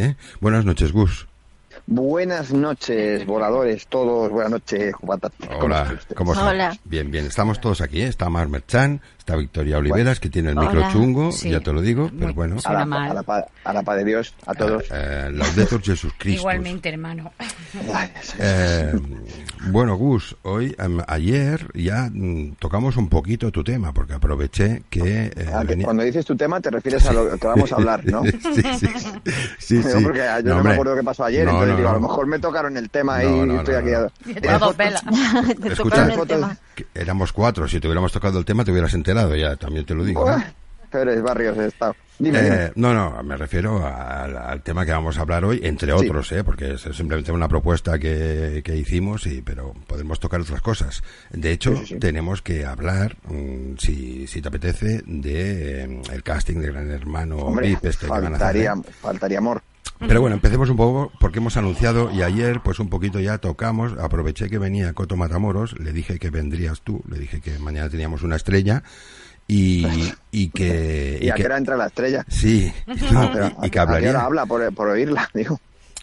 ¿eh? Buenas noches, Gus. Buenas noches, voladores, todos. Buenas noches, Jupatas. Hola, ¿cómo estás? Hola. Bien, bien. Estamos todos aquí, ¿eh? Está Mar Merchan, está Victoria Oliveras, que tiene el micro Hola, chungo, sí. ya te lo digo, pero bueno. A la, mal. a, la, pa- a la paz de Dios, a todos. Eh, Laudetur Jesús Cristo. Igualmente, hermano. Eh, bueno, Gus, hoy, em, ayer ya mm, tocamos un poquito tu tema, porque aproveché que... eh, Ah, que venía- Cuando dices tu tema te refieres a lo que vamos a hablar, ¿no? sí, sí, sí. sí. porque yo no, me acuerdo qué pasó ayer, No, entonces no, digo, a lo mejor me tocaron el tema No, y no, estoy no, aquí. a- Te Escucha, tocaron el fotos- tema. Que éramos cuatro, si te hubiéramos tocado el tema te hubieras enterado ya, también te lo digo. ¿no? Buah, Pérez Barrios he estado. Dime, Eh, dime. no, no, me refiero al, al tema que vamos a hablar hoy, entre Sí. otros, ¿eh? porque es simplemente una propuesta que, que hicimos, y, pero podemos tocar otras cosas. De hecho, Sí, sí, sí. tenemos que hablar, mm, si, si te apetece, de eh, el casting de Gran Hermano Hombre, VIP este que van a hacer. faltaría, ¿eh? faltaría amor. Pero bueno, empecemos un poco porque hemos anunciado y ayer pues un poquito ya tocamos, aproveché que venía Coto Matamoros, le dije que vendrías tú, le dije que mañana teníamos una estrella y, y que... Y, a que- qué hora entra la estrella. Sí, no, Pero, y, y que ¿a qué hora hablaría, habla por, por oírla, digo.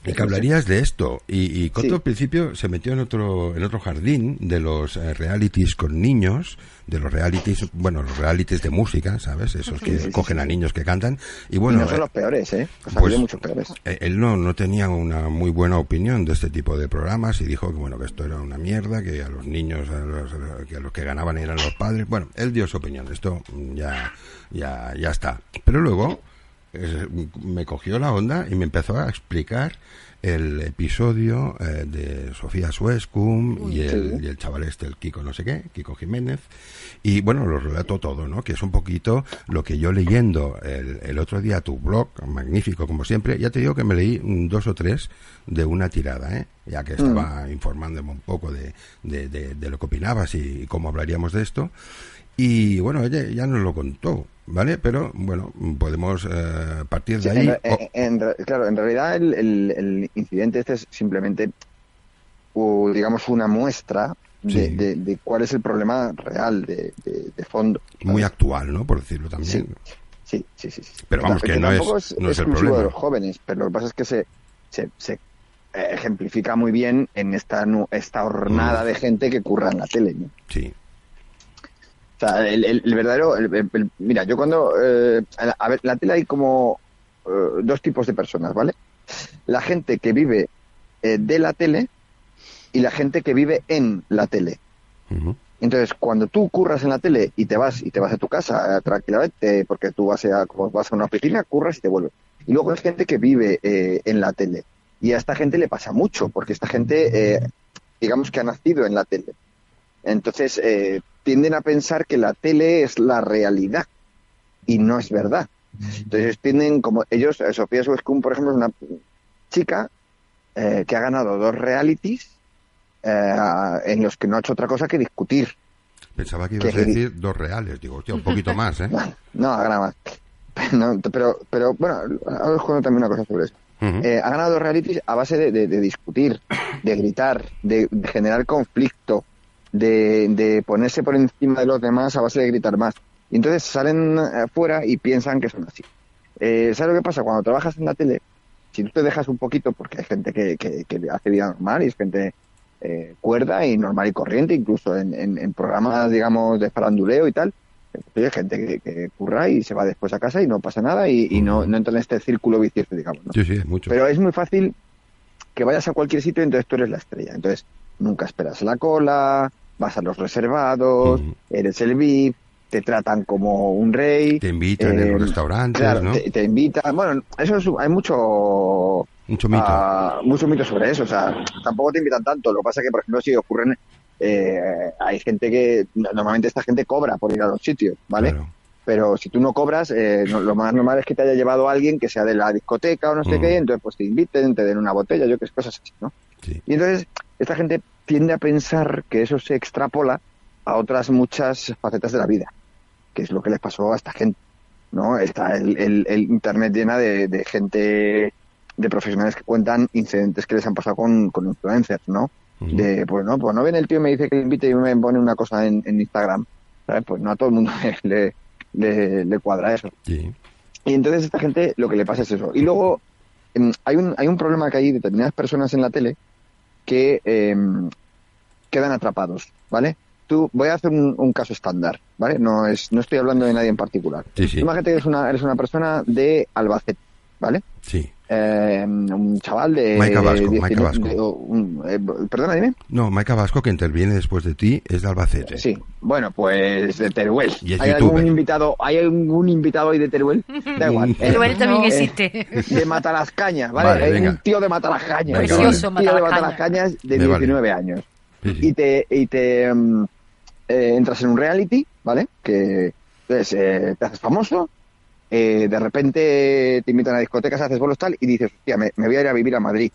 Y que hablarías de esto. Y, y Coto Sí. al principio se metió en otro, en otro jardín de los eh, realities con niños, de los realities, bueno, los realities de música, ¿sabes? Esos que Sí, sí, cogen a niños que cantan. Y y bueno, no son los peores, ¿eh? Pues pues- muchos peores. eh, él no, no tenía una muy buena opinión de este tipo de programas y dijo que bueno que esto era una mierda, que a los niños, a los, que a los que ganaban eran los padres. Bueno, él dio su opinión. Esto mm, ya, ya, ya está. Pero luego me cogió la onda y me empezó a explicar el episodio eh, de Sofía Suescum y el, y el chaval este, el Kiko no sé qué, Kiko Jiménez. Y bueno, lo relato todo, ¿no? Que es un poquito lo que yo leyendo el, el otro día tu blog, magnífico como siempre, ya te digo que me leí dos o tres de una tirada, ¿eh? Ya que estaba informándome un poco de, de, de- de lo que opinabas y cómo hablaríamos de esto. Y bueno, ella ya nos lo contó, ¿vale? Pero bueno, podemos eh, partir de Sí, ahí. en o- en- en claro, en realidad el, el- el incidente este es simplemente, u- digamos, una muestra de, Sí. de- de cuál es el problema real de, de- de fondo. muy ¿sabes? actual, ¿no? Por decirlo también. Sí, sí, sí, sí. Pero vamos, que no tampoco es- no es el exclusivo problema. de los jóvenes, pero lo que pasa es que se, se, se, ejemplifica muy bien en esta, esta hornada Mm. de gente que curra en la tele. ¿no? Sí. O sea, el, el- el verdadero... el- mira, yo cuando... eh, a, ver, en la tele hay como eh, dos tipos de personas, ¿vale? La gente que vive eh, de la tele y la gente que vive en la tele. Entonces, cuando tú curras en la tele y te vas y te vas a tu casa tranquilamente, porque tú vas a, vas a una oficina, curras y te vuelves. Y luego hay gente que vive eh, en la tele. Y a esta gente le pasa mucho, porque esta gente, eh, digamos que ha nacido en la tele. Entonces, eh, tienden a pensar que la tele es la realidad. Y no es verdad. Entonces, tienden como ellos, eh, Sofía Suescum, por ejemplo, es una chica eh, que ha ganado dos realities eh, en los que no ha hecho otra cosa que discutir. Pensaba que ibas Que- a decir dos reales. Digo, hostia, un poquito más, ¿eh? No, ha ganado más. No, pero, pero bueno, ahora os cuento también una cosa sobre eso. Eh, ha ganado dos realities a base de, de- de discutir, de gritar, de, de generar conflicto, de, de ponerse por encima de los demás a base de gritar más. Y entonces salen afuera y piensan que son así. Eh, ¿Sabes lo que pasa? Cuando trabajas en la tele, si tú te dejas un poquito, porque hay gente que, que, que hace vida normal y es gente eh, cuerda y normal y corriente, incluso en, en, en programas, digamos, de faranduleo y tal, pues hay gente que, que curra y se va después a casa y no pasa nada y, y no, no entra en este círculo vicioso, digamos. ¿no? Sí, sí, mucho. Pero es muy fácil que vayas a cualquier sitio y entonces tú eres la estrella. Entonces nunca esperas la cola, vas a los reservados, Ujú. eres el VIP, te tratan como un rey. Te invitan en eh, los restaurantes, claro, ¿no? te, te invitan. Bueno, eso es, hay mucho Mucho mito. ah, mucho mito sobre eso. O sea, tampoco te invitan tanto. Lo que pasa es que, por ejemplo, si ocurren, eh, hay gente que, normalmente esta gente cobra por ir a los sitios, ¿vale? Claro. Pero si tú no cobras, eh, no- lo más normal es que te haya llevado alguien que sea de la discoteca o no sé Mm. qué, entonces pues te inviten, te den una botella, yo qué sé, cosas así, ¿no? Sí. Y entonces esta gente tiende a pensar que eso se extrapola a otras muchas facetas de la vida, que es lo que les pasó a esta gente, ¿no? Está el, el- el internet llena de, de gente, de profesionales que cuentan incidentes que les han pasado con, con influencers, ¿no? De pues no pues no viene el tío y me dice que le invite y me pone una cosa en, en Instagram ¿sabes? pues no a todo el mundo le, le, le cuadra eso Sí. y entonces a esta gente lo que le pasa es eso y luego em, hay un, hay un problema que hay determinadas personas en la tele que em, quedan atrapados, ¿vale? Tú, voy a hacer un, un caso estándar, ¿vale? No es, no estoy hablando de nadie en particular. Sí, sí. Imagínate que eres una, eres una persona de Albacete, ¿vale? Sí. Eh, un chaval de... Maica Vasco, de- Maica Vasco. de- un- eh, perdona, dime. No, Maica Vasco, que interviene después de ti, es de Albacete. Sí, bueno, pues de Teruel. Y es ¿Hay youtuber. algún invitado, hay algún invitado hoy de Teruel? Da igual. Teruel Teruel también Eh, existe. De Matalascañas, ¿vale? Vale, Hay venga. un tío de Matalascañas. Precioso, Un tío de Matalascañas. De Me vale. 19 años. Sí, sí. Y te, y te mm, eh, entras en un reality, ¿vale? Que entonces, eh, te haces famoso, eh, de repente te invitan a discotecas, haces bolos tal, y dices, hostia, me, me voy a ir a vivir a Madrid.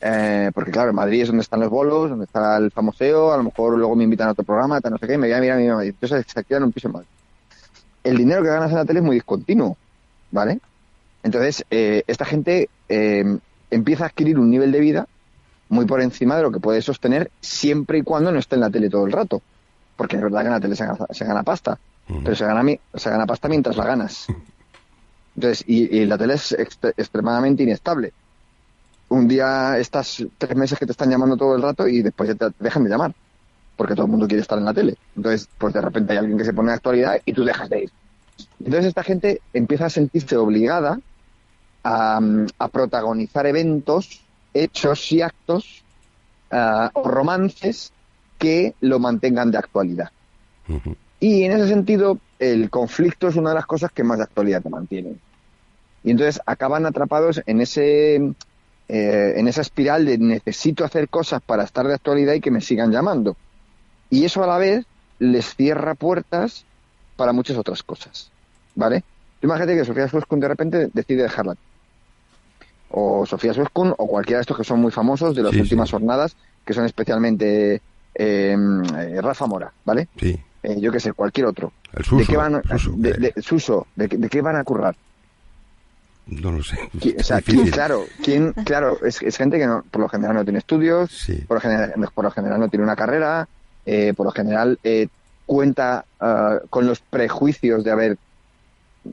Eh, porque claro, en Madrid es donde están los bolos, donde está el famoseo, a lo mejor luego me invitan a otro programa, tal, no sé qué, y me voy a ir a vivir a Madrid. Entonces se quedan un piso en Madrid. El dinero que ganas en la tele es muy discontinuo, ¿vale? Entonces, eh, esta gente eh, empieza a adquirir un nivel de vida muy por encima de lo que puede sostener siempre y cuando no esté en la tele todo el rato. Porque es verdad que en la tele se gana, se gana pasta, pero se gana, mi- se gana pasta mientras la ganas. Entonces, y, la tele es ext- extremadamente inestable. Un día estás tres meses que te están llamando todo el rato y después te dejan de llamar. Porque todo el mundo quiere estar en la tele. Entonces, pues de repente hay alguien que se pone en actualidad y tú dejas de ir. Entonces esta gente empieza a sentirse obligada a, mm, protagonizar eventos, hechos y actos ah, o romances que lo mantengan de actualidad. Y en ese sentido, el conflicto es una de las cosas que más de actualidad te mantienen. Y entonces acaban atrapados en ese eh, en esa espiral de necesito hacer cosas para estar de actualidad y que me sigan llamando. Y eso a la vez les cierra puertas para muchas otras cosas. ¿Vale? Tú imagínate que Sofía Suescun de repente decide dejarla. O Sofía Suescun o cualquiera de estos que son muy famosos de las Sí, últimas sí. jornadas, que son especialmente eh, eh, Rafa Mora, ¿vale? Sí. Eh, yo qué sé, cualquier otro. El Suso. ¿De qué van, Suso, de, de- Suso, ¿de, de qué van a currar? No lo sé. O sea, ¿quién- claro, ¿quién, claro, es, es gente que no, por lo general no tiene estudios, Sí. por lo general, por lo general no tiene una carrera, eh, por lo general eh, cuenta ah, con los prejuicios de haber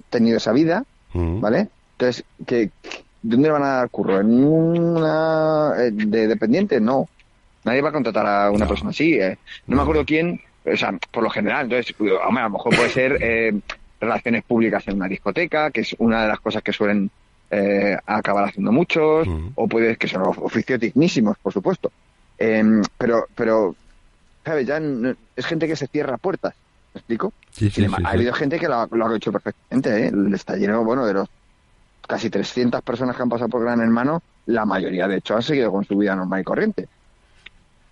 tenido esa vida, Ujú. ¿vale? Entonces, ¿qué, ¿dónde le van a dar curro? ¿En una eh, de dependiente? No. Nadie va a contratar a una No. persona así. eh. No, No. me acuerdo quién, o sea, por lo general. Entonces, hombre, a lo mejor puede ser eh, relaciones públicas en una discoteca, que es una de las cosas que suelen eh, acabar haciendo muchos, o puede que son of- oficios dignísimos, por supuesto. Em, pero, pero, ¿sabes? Ya no- es gente que se cierra puertas. ¿Me explico? Sí, sí, ha habido gente que lo, ha- lo ha hecho perfectamente, ¿eh? Está lleno, bueno, de los casi 300 personas que han pasado por Gran Hermano, la mayoría, de hecho, han seguido con su vida normal y corriente.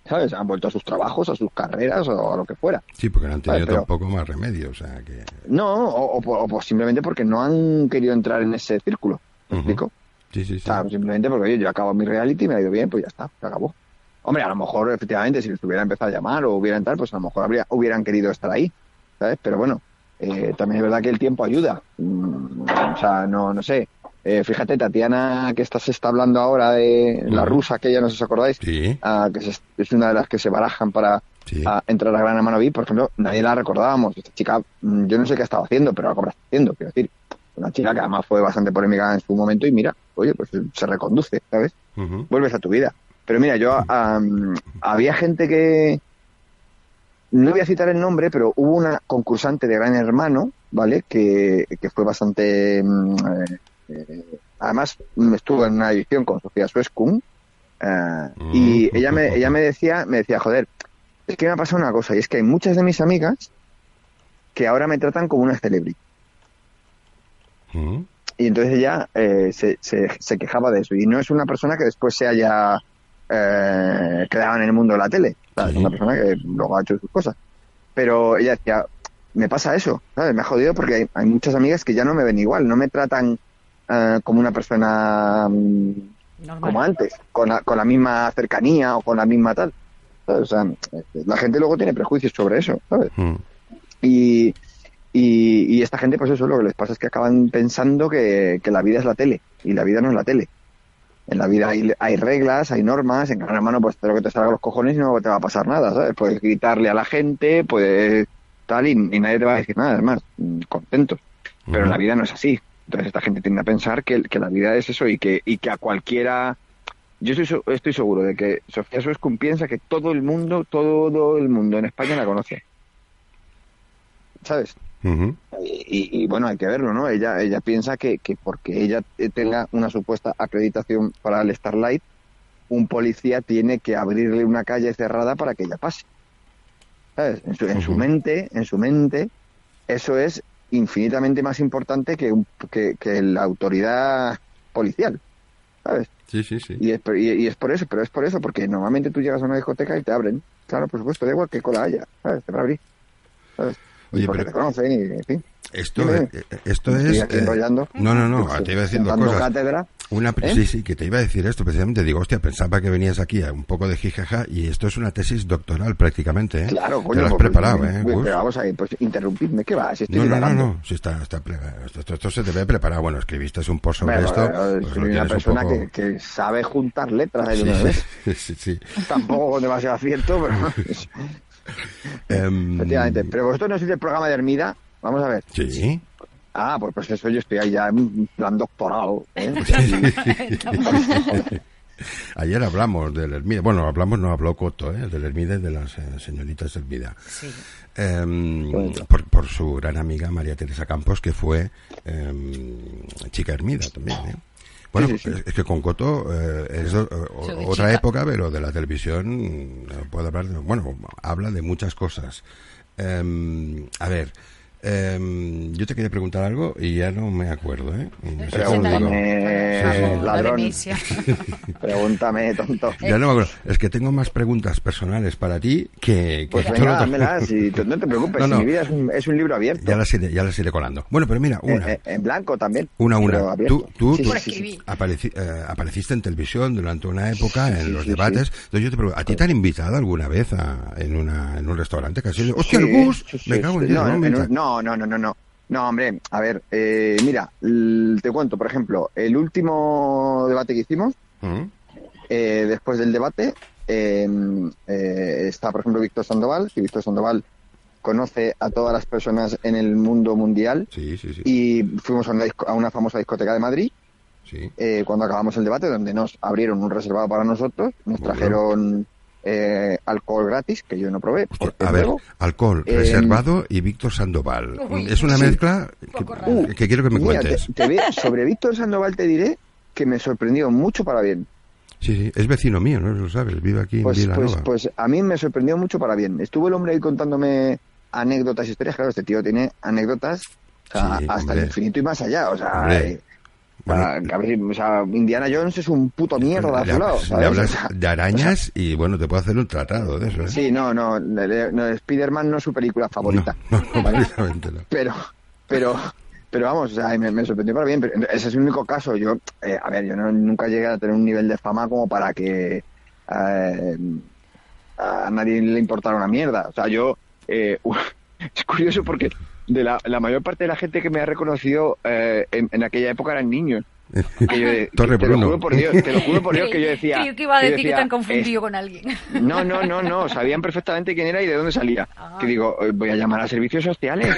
¿Sabes? Han vuelto a sus trabajos, a sus carreras o a lo que fuera. Sí, porque no han tenido pero- tampoco más remedio, o sea que... No, o, o o simplemente porque no han querido entrar en ese círculo. ¿Me explico? Sí, sí, O sí. sea, simplemente porque oye, yo acabo mi reality, me ha ido bien, pues ya está, se acabó. Hombre, a lo mejor, efectivamente, si les hubiera empezado a llamar o hubieran tal, pues a lo mejor habría, hubieran querido estar ahí, ¿sabes? Pero bueno, eh, también es verdad que el tiempo ayuda. Mm, o sea, no, no sé. Eh, fíjate, Tatiana, que esta se está hablando ahora de la rusa, que ya no sé si os acordáis, Sí, ah, que es, es una de las que se barajan para sí. a entrar a Gran Hermano VIP, por ejemplo, nadie la recordábamos. Esta chica, mm, yo no sé qué estaba haciendo, pero algo estado haciendo, quiero decir. Una chica que además fue bastante polémica en su momento y mira, oye, pues se reconduce, ¿sabes? Vuelves a tu vida. Pero mira, yo había gente que no voy a citar el nombre, pero hubo una concursante de Gran Hermano, ¿vale? Que, que fue bastante mm, eh, eh, además mm, estuvo en una edición con Sofía Suescun eh, y Mm. ella me ella me decía me decía joder es que me ha pasado una cosa y es que hay muchas de mis amigas que ahora me tratan como una celebrity Ujú. y entonces ella eh, se, se, se quejaba de eso. Y no es una persona que después se haya eh, quedado en el mundo de la tele. Es una persona que luego ha hecho sus cosas. Pero ella decía, me pasa eso, ¿sabes? Me ha jodido porque hay, hay muchas amigas que ya no me ven igual, no me tratan eh, como una persona mm, Normal. como antes, con la, con la misma cercanía o con la misma tal. ¿sabes? O sea, eh, la gente luego tiene prejuicios sobre eso, ¿sabes? Ujú. Y, y, y esta gente, pues eso, lo que les pasa es que acaban pensando que, que la vida es la tele, y la vida no es la tele. En la vida hay, hay reglas, hay normas, en gran hermano, pues lo que te salga los cojones y no te va a pasar nada, ¿sabes? Puedes gritarle a la gente, puedes tal, y, y nadie te va a decir nada, además, mm, contentos. Pero la vida no es así. Entonces esta gente tiende a pensar que, que la vida es eso y que, y que a cualquiera... Yo estoy, seguro de que Sofía Suescun piensa que todo el mundo, todo el mundo en España la conoce. ¿Sabes? Y, y, bueno, hay que verlo, ¿no? Ella, ella piensa que, que porque ella tenga una supuesta acreditación para el Starlight, un policía tiene que abrirle una calle cerrada para que ella pase. ¿Sabes? En su, en su Ujú. mente, en su mente, eso es infinitamente más importante que, un- que, que la autoridad policial. ¿Sabes? Sí, sí, sí. Y es, por- y, y es por eso, pero es por eso, porque normalmente tú llegas a una discoteca y te abren. Claro, por supuesto, da igual qué cola haya, ¿sabes? Te va a abrir. ¿sabes? Oye, porque pero- te conocen y, en fin. Esto, Dime. eh, esto es... eh, no, no, no, te iba a decir dos cosas. cátedra. Una, ¿Eh? Sí, sí, que te iba a decir esto precisamente. Digo, hostia, pensaba que venías aquí a un poco de jijaja y esto es una tesis doctoral prácticamente, ¿eh? Claro, Te coño. lo has pues, preparado, pues, ¿eh? pues, pero vamos a ir, pues interrumpidme, ¿qué va? Si estoy No, no, no, no, sí está, está esto, esto- esto se te ve preparado. Bueno, escribiste un post sobre Bueno, esto. bueno, pues soy lo una un persona poco- que, que sabe juntar letras de Sí, una vez. sí, sí, sí. Tampoco con demasiado acierto, pero Em, efectivamente. Pero vosotros no sois del programa de Hermida. Vamos a ver. Sí. Ah, pues, pues eso yo estoy ahí ya en plan doctorado. ¿eh? Ayer hablamos del Hermida. Bueno, hablamos, no habló Coto, ¿eh? Del Hermida y de las eh, señoritas Hermida. Sí. Em, Bueno. por, por su gran amiga María Teresa Campos, que fue em, chica Hermida también, ¿eh? Bueno, Sí, sí, sí. Es, que con Coto eh, es o- o- otra chica. época, pero de la televisión mm, puede hablar, de- bueno, habla de muchas cosas. Em, a ver, em, yo te quería preguntar algo y ya no me acuerdo, ¿eh? No sé. Pregúntame, la ladrón. demencia. Pregúntame, tonto. Ya no me acuerdo. Es que tengo más preguntas personales para ti que... que Pues todo venga, lo otro. dámelas y tú no te preocupes, No, si no. mi vida es un, es un libro abierto. Ya las, iré, ya las iré colando. Bueno, pero mira, una. Eh, eh, en blanco también. Una, una. Tú, tú, Sí, tú sí, sí, sí. apareci- eh, apareciste en televisión durante una época en sí, los sí, debates. sí. Entonces yo te pregunto, ¿a ti te han invitado alguna vez a, en, una, en un restaurante? Casi, hostia, el Sí, bus, sí, sí, me cago en sí. Dios, no, ¿no? no, no, no, no, hombre, a ver, eh, mira, te cuento, por ejemplo, el último debate que hicimos, ¿Mm? eh, después del debate, eh, eh, está, por ejemplo, Víctor Sandoval, que Víctor Sandoval conoce a todas las personas en el mundo mundial Sí, sí, sí. y fuimos a una, a una famosa discoteca de Madrid sí. eh, cuando acabamos el debate, donde nos abrieron un reservado para nosotros, nos Muy trajeron eh, alcohol gratis, que yo no probé. A ver, luego- alcohol Eh, reservado y Víctor Sandoval. Uy, es una sí. mezcla que, quiero que me Mira, cuentes. te- te ve- sobre Víctor Sandoval te diré que me sorprendió mucho para bien. Sí, sí, es vecino mío, ¿no? Lo sabes, vive aquí en Pues, pues, pues a mí me sorprendió mucho para bien. Estuvo el hombre ahí contándome anécdotas, historias. Claro, este tío tiene anécdotas o sea, Sí, hasta hombre. el infinito y más allá. O sea, Hombre. O sea, Bueno. a ver, o sea, Indiana Jones es un puto mierda le, hablas- de arañas y bueno, te puedo hacer un tratado de eso, ¿eh? Sí, no, no, no, Spider-Man no es su película favorita. No, no, no. Pero, pero, pero vamos, o sea, me, me sorprendió para bien. Pero ese es el único caso. Yo, eh, a ver, yo no- nunca llegué a tener un nivel de fama como para que eh, a nadie le importara una mierda. O sea, yo, eh, es curioso porque de la, la mayor parte de la gente que me ha reconocido eh, en, en aquella época eran niños. Que yo- Torre te Bruno. Lo juro por Dios, te lo juro por Dios que yo decía. Creo que iba a que decir que decía, te han confundido "Es- con alguien. no, no, no, no, sabían perfectamente quién era y de dónde salía. Ah. Que digo, voy a llamar a servicios sociales.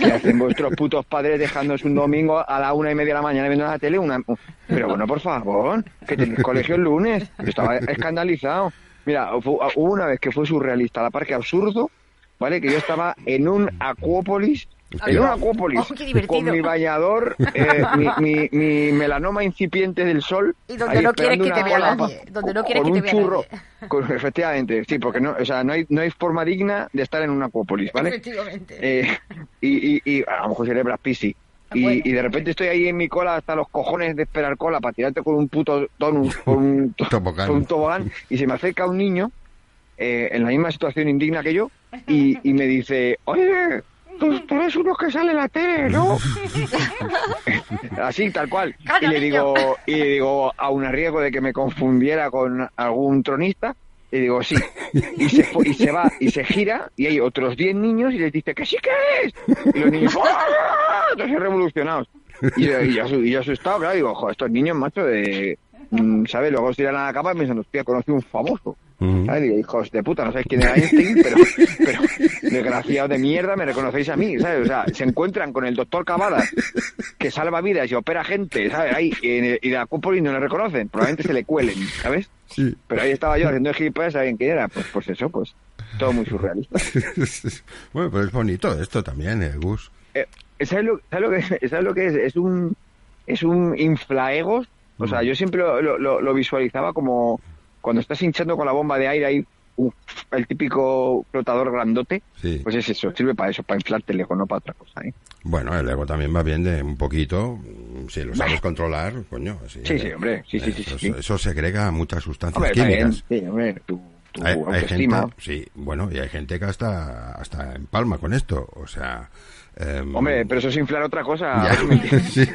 ¿Qué hacen, vuestros putos padres dejándonos un domingo a la una y media de la mañana viendo la tele? Una... Pero bueno, por favor, que tenéis colegio el lunes. Yo estaba escandalizado. Mira, fu- hubo una vez que fue surrealista la Parque Absurdo, ¿vale? Que yo estaba en un Acuópolis. En un Acuópolis, Oh, con mi bañador, eh, mi, mi- mi melanoma incipiente del sol. Y donde no quieres que te una vea nadie, donde no quieres con que un te vea churro. nadie. Con- efectivamente, sí, porque no, o sea, no hay, no hay forma digna de estar en un acuópolis, ¿vale? Efectivamente. Eh, y, y, y a lo mejor Brad Pitt, sí. Y, Bueno. y de repente estoy ahí en mi cola hasta los cojones de esperar cola para tirarte con un puto tonus, con un, to- Tobogán. con un tobogán, y se me acerca un niño eh, en la misma situación indigna que yo y, y me dice, oye, tú, tú eres uno que sale en la tele, ¿no? Así, tal cual. Y le digo, y le digo, aun a riesgo de que me confundiera con algún tronista, le digo, sí. Y se, y se va, y se gira, y hay otros 10 niños, y les dice, que sí que es. Y los niños, ¡ah! Entonces revolucionados. Y, yo- y yo, asu- y yo asustado, claro, digo, joder, estos niños, macho, de... mm, ¿Sabes? Luego se tiran a la cama pensando, hostia, conocí un famoso. Ujú. ¿sabes? Digo, hijos de puta, no sabéis quién es Einstein, pero, pero desgraciados de mierda, me reconocéis a mí, ¿sabes? O sea, se encuentran con el doctor Cavadas, que salva vidas y opera gente, ¿sabes? Ahí, y, y de y no le reconocen, probablemente se le cuelen, ¿sabes? Sí. Pero ahí estaba yo haciendo gilipollas, ¿sabían quién era? Pues, pues eso, pues todo muy surrealista. bueno, pero es bonito esto también, eh, Gus. Eh, ¿sabes, lo, sabes lo que, ¿Sabes lo que es? Es un, es un inflaegos. O sea, Mm. yo siempre lo, lo- lo- visualizaba como cuando estás hinchando con la bomba de aire ahí, el típico flotador grandote. Sí. Pues es eso, sirve para eso, para inflarte el ego, no para otra cosa. ¿eh? Bueno, el ego también va bien de un poquito, si lo sabes controlar, coño. Sí, Sí, sí, hombre, sí, sí, sí, Eso, sí, eso segrega muchas sustancias Hombre, está bien, químicas. sí, hombre, tu, tu Hay, hay gente, sí, bueno, y hay gente que hasta, hasta empalma con esto, o sea... em, Hombre, pero eso es inflar otra cosa. ya, sí.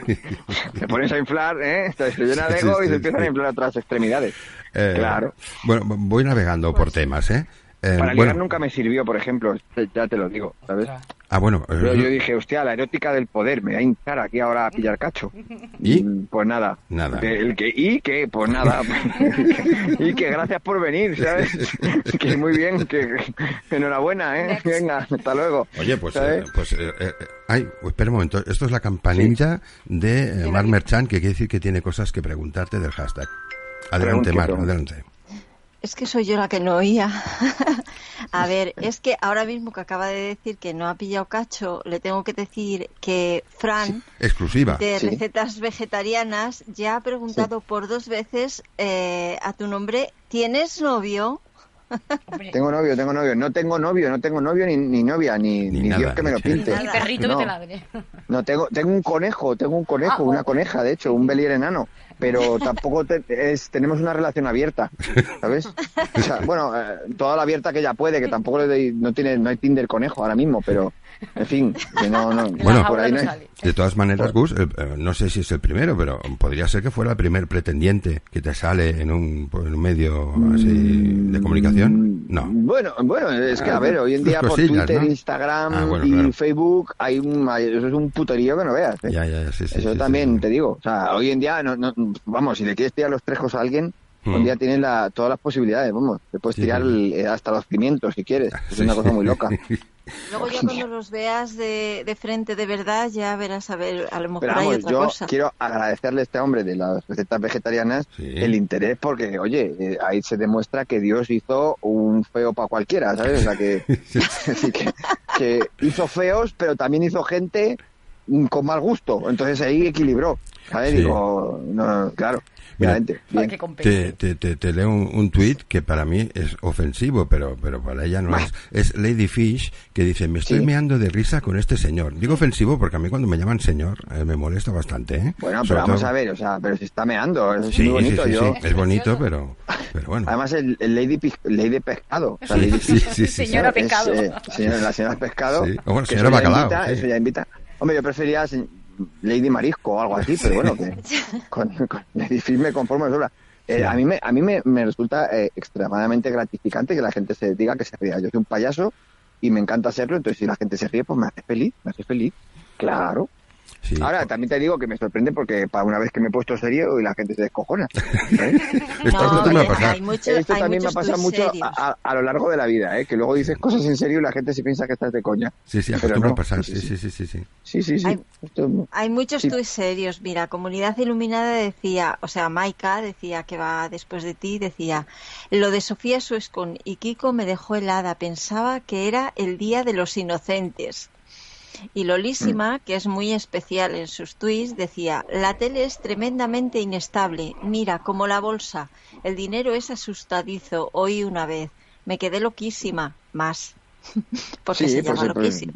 Te pones a inflar, ¿eh? Se llena de ego sí, y se empiezan a inflar otras extremidades. Eh, Claro. Bueno, voy navegando por temas, ¿eh? Eh, Para bueno, ligar nunca me sirvió, por ejemplo, ya te lo digo, ¿sabes? Ah, bueno, eh, Pero yo dije, hostia, la erótica del poder, me va a hinchar aquí ahora a pillar cacho. ¿Y? Mm, Pues nada. Nada. Que- El que, ¿Y qué? Pues nada. y que gracias por venir, ¿sabes? que muy bien, que, que enhorabuena, ¿eh? Venga, hasta luego. Oye, pues, eh, pues eh, eh, ay, espera un momento. Esto es la campanilla de eh, Mar Merchant, que quiere decir que tiene cosas que preguntarte del hashtag. Adelante, Mar, adelante. Es que soy yo la que no oía. A ver, es que ahora mismo que acaba de decir que no ha pillado cacho, le tengo que decir que Fran Exclusiva. de Sí. recetas vegetarianas ya ha preguntado por dos veces eh, a tu nombre, ¿tienes novio? Hombre, Tengo novio, tengo novio. No tengo novio, no tengo novio ni, ni novia, ni, Ni ni, nada, Dios que me lo pinte. y perrito No. que te ladre. No, tengo, tengo un conejo, tengo un conejo, Ah, una oh. coneja, de hecho, un belier enano. Pero tampoco te- es, tenemos una relación abierta, ¿sabes? O sea, bueno, eh, toda la abierta que ella puede, que tampoco le doy- no tiene, no hay Tinder conejo ahora mismo, pero, en fin, que no, no, Bueno, por ahí no hay-. De todas maneras, Gus, eh, eh, no sé si es el primero, pero podría ser que fuera el primer pretendiente que te sale en un, pues, en un medio así de comunicación. No. Bueno, bueno, es que a ver, hoy en día por Twitter, ¿no? Instagram Ah, bueno, y claro. Facebook hay un, eso es un puterío que no veas. ¿eh? Ya, ya, ya, sí, sí, Eso sí, también te digo. O sea, hoy en día, no, no- vamos, si le quieres tirar los trejos a alguien, Mm. en día tienes la, todas las posibilidades, vamos. Te puedes Sí, tirar sí. el- hasta los pimientos si quieres. Es Sí, una cosa muy loca. Luego ya cuando los veas de, de frente de verdad ya verás a ver, a lo mejor Pero hay vamos, otra yo cosa. quiero agradecerle a este hombre de las recetas vegetarianas Sí. el interés porque, oye, eh, ahí se demuestra que Dios hizo un feo para cualquiera, ¿sabes? O sea, que, que, que hizo feos, pero también hizo gente con mal gusto. Entonces ahí equilibró, ¿sabes? Sí. Digo, no, claro, Mira, bien. que Te, te, te, te leo un, un tuit que para mí es ofensivo, pero, pero para ella no es. Es Lady Fish que dice, me estoy Sí. meando de risa con este señor. Digo ofensivo porque a mí cuando me llaman señor eh, me molesta bastante, ¿eh? Bueno, Sobre pero vamos todo- a ver, o sea, pero se está meando, eso es Sí, muy bonito. sí, sí, yo, sí, es bonito, pero, pero bueno. Además, el, el Lady, Lady Pescado. O sea, Sí, Lady sí, sí, sí, Señora Es, Pescado. eh, señora- la señora Pescado. Sí. O bueno, señora eso ya Bacalao, invita, sí. Eso ya invita. Hombre, yo prefería Lady Marisco o algo así, pero bueno, que con, con Lady Fish me conformo de sobra. Eh, Sí. A mí, me, a mí me, me resulta eh, extremadamente gratificante que la gente se diga que se ría. Yo soy un payaso y me encanta hacerlo, entonces si la gente se ríe, pues me hace feliz, me hace feliz. Claro. Sí. Ahora, también te digo que me sorprende porque para una vez que me he puesto serio y la gente se descojona. Esto, No, esto me ha hay- muchos- Esto hay también me ha pasado mucho a, a- a lo largo de la vida, ¿eh? que luego dices cosas en serio y la gente se piensa que estás de coña. Sí, sí, Pero acostumbra no, a pasar. sí, Sí, sí, sí, sí, sí, sí. Sí, sí, sí. Hay- Esto- Hay muchos Sí. tuits serios. Mira, Comunidad Iluminada decía, o sea, Maika decía que va después de ti, decía, lo de Sofía Suescon y Kiko me dejó helada. Pensaba que era el Día de los Inocentes. Y Lolísima, que es muy especial en sus tweets, decía, la tele es tremendamente inestable. Mira, como la bolsa. El dinero es asustadizo. Oí una vez. Me quedé loquísima. Más. Porque Sí, se pues, llama pues, loquísima.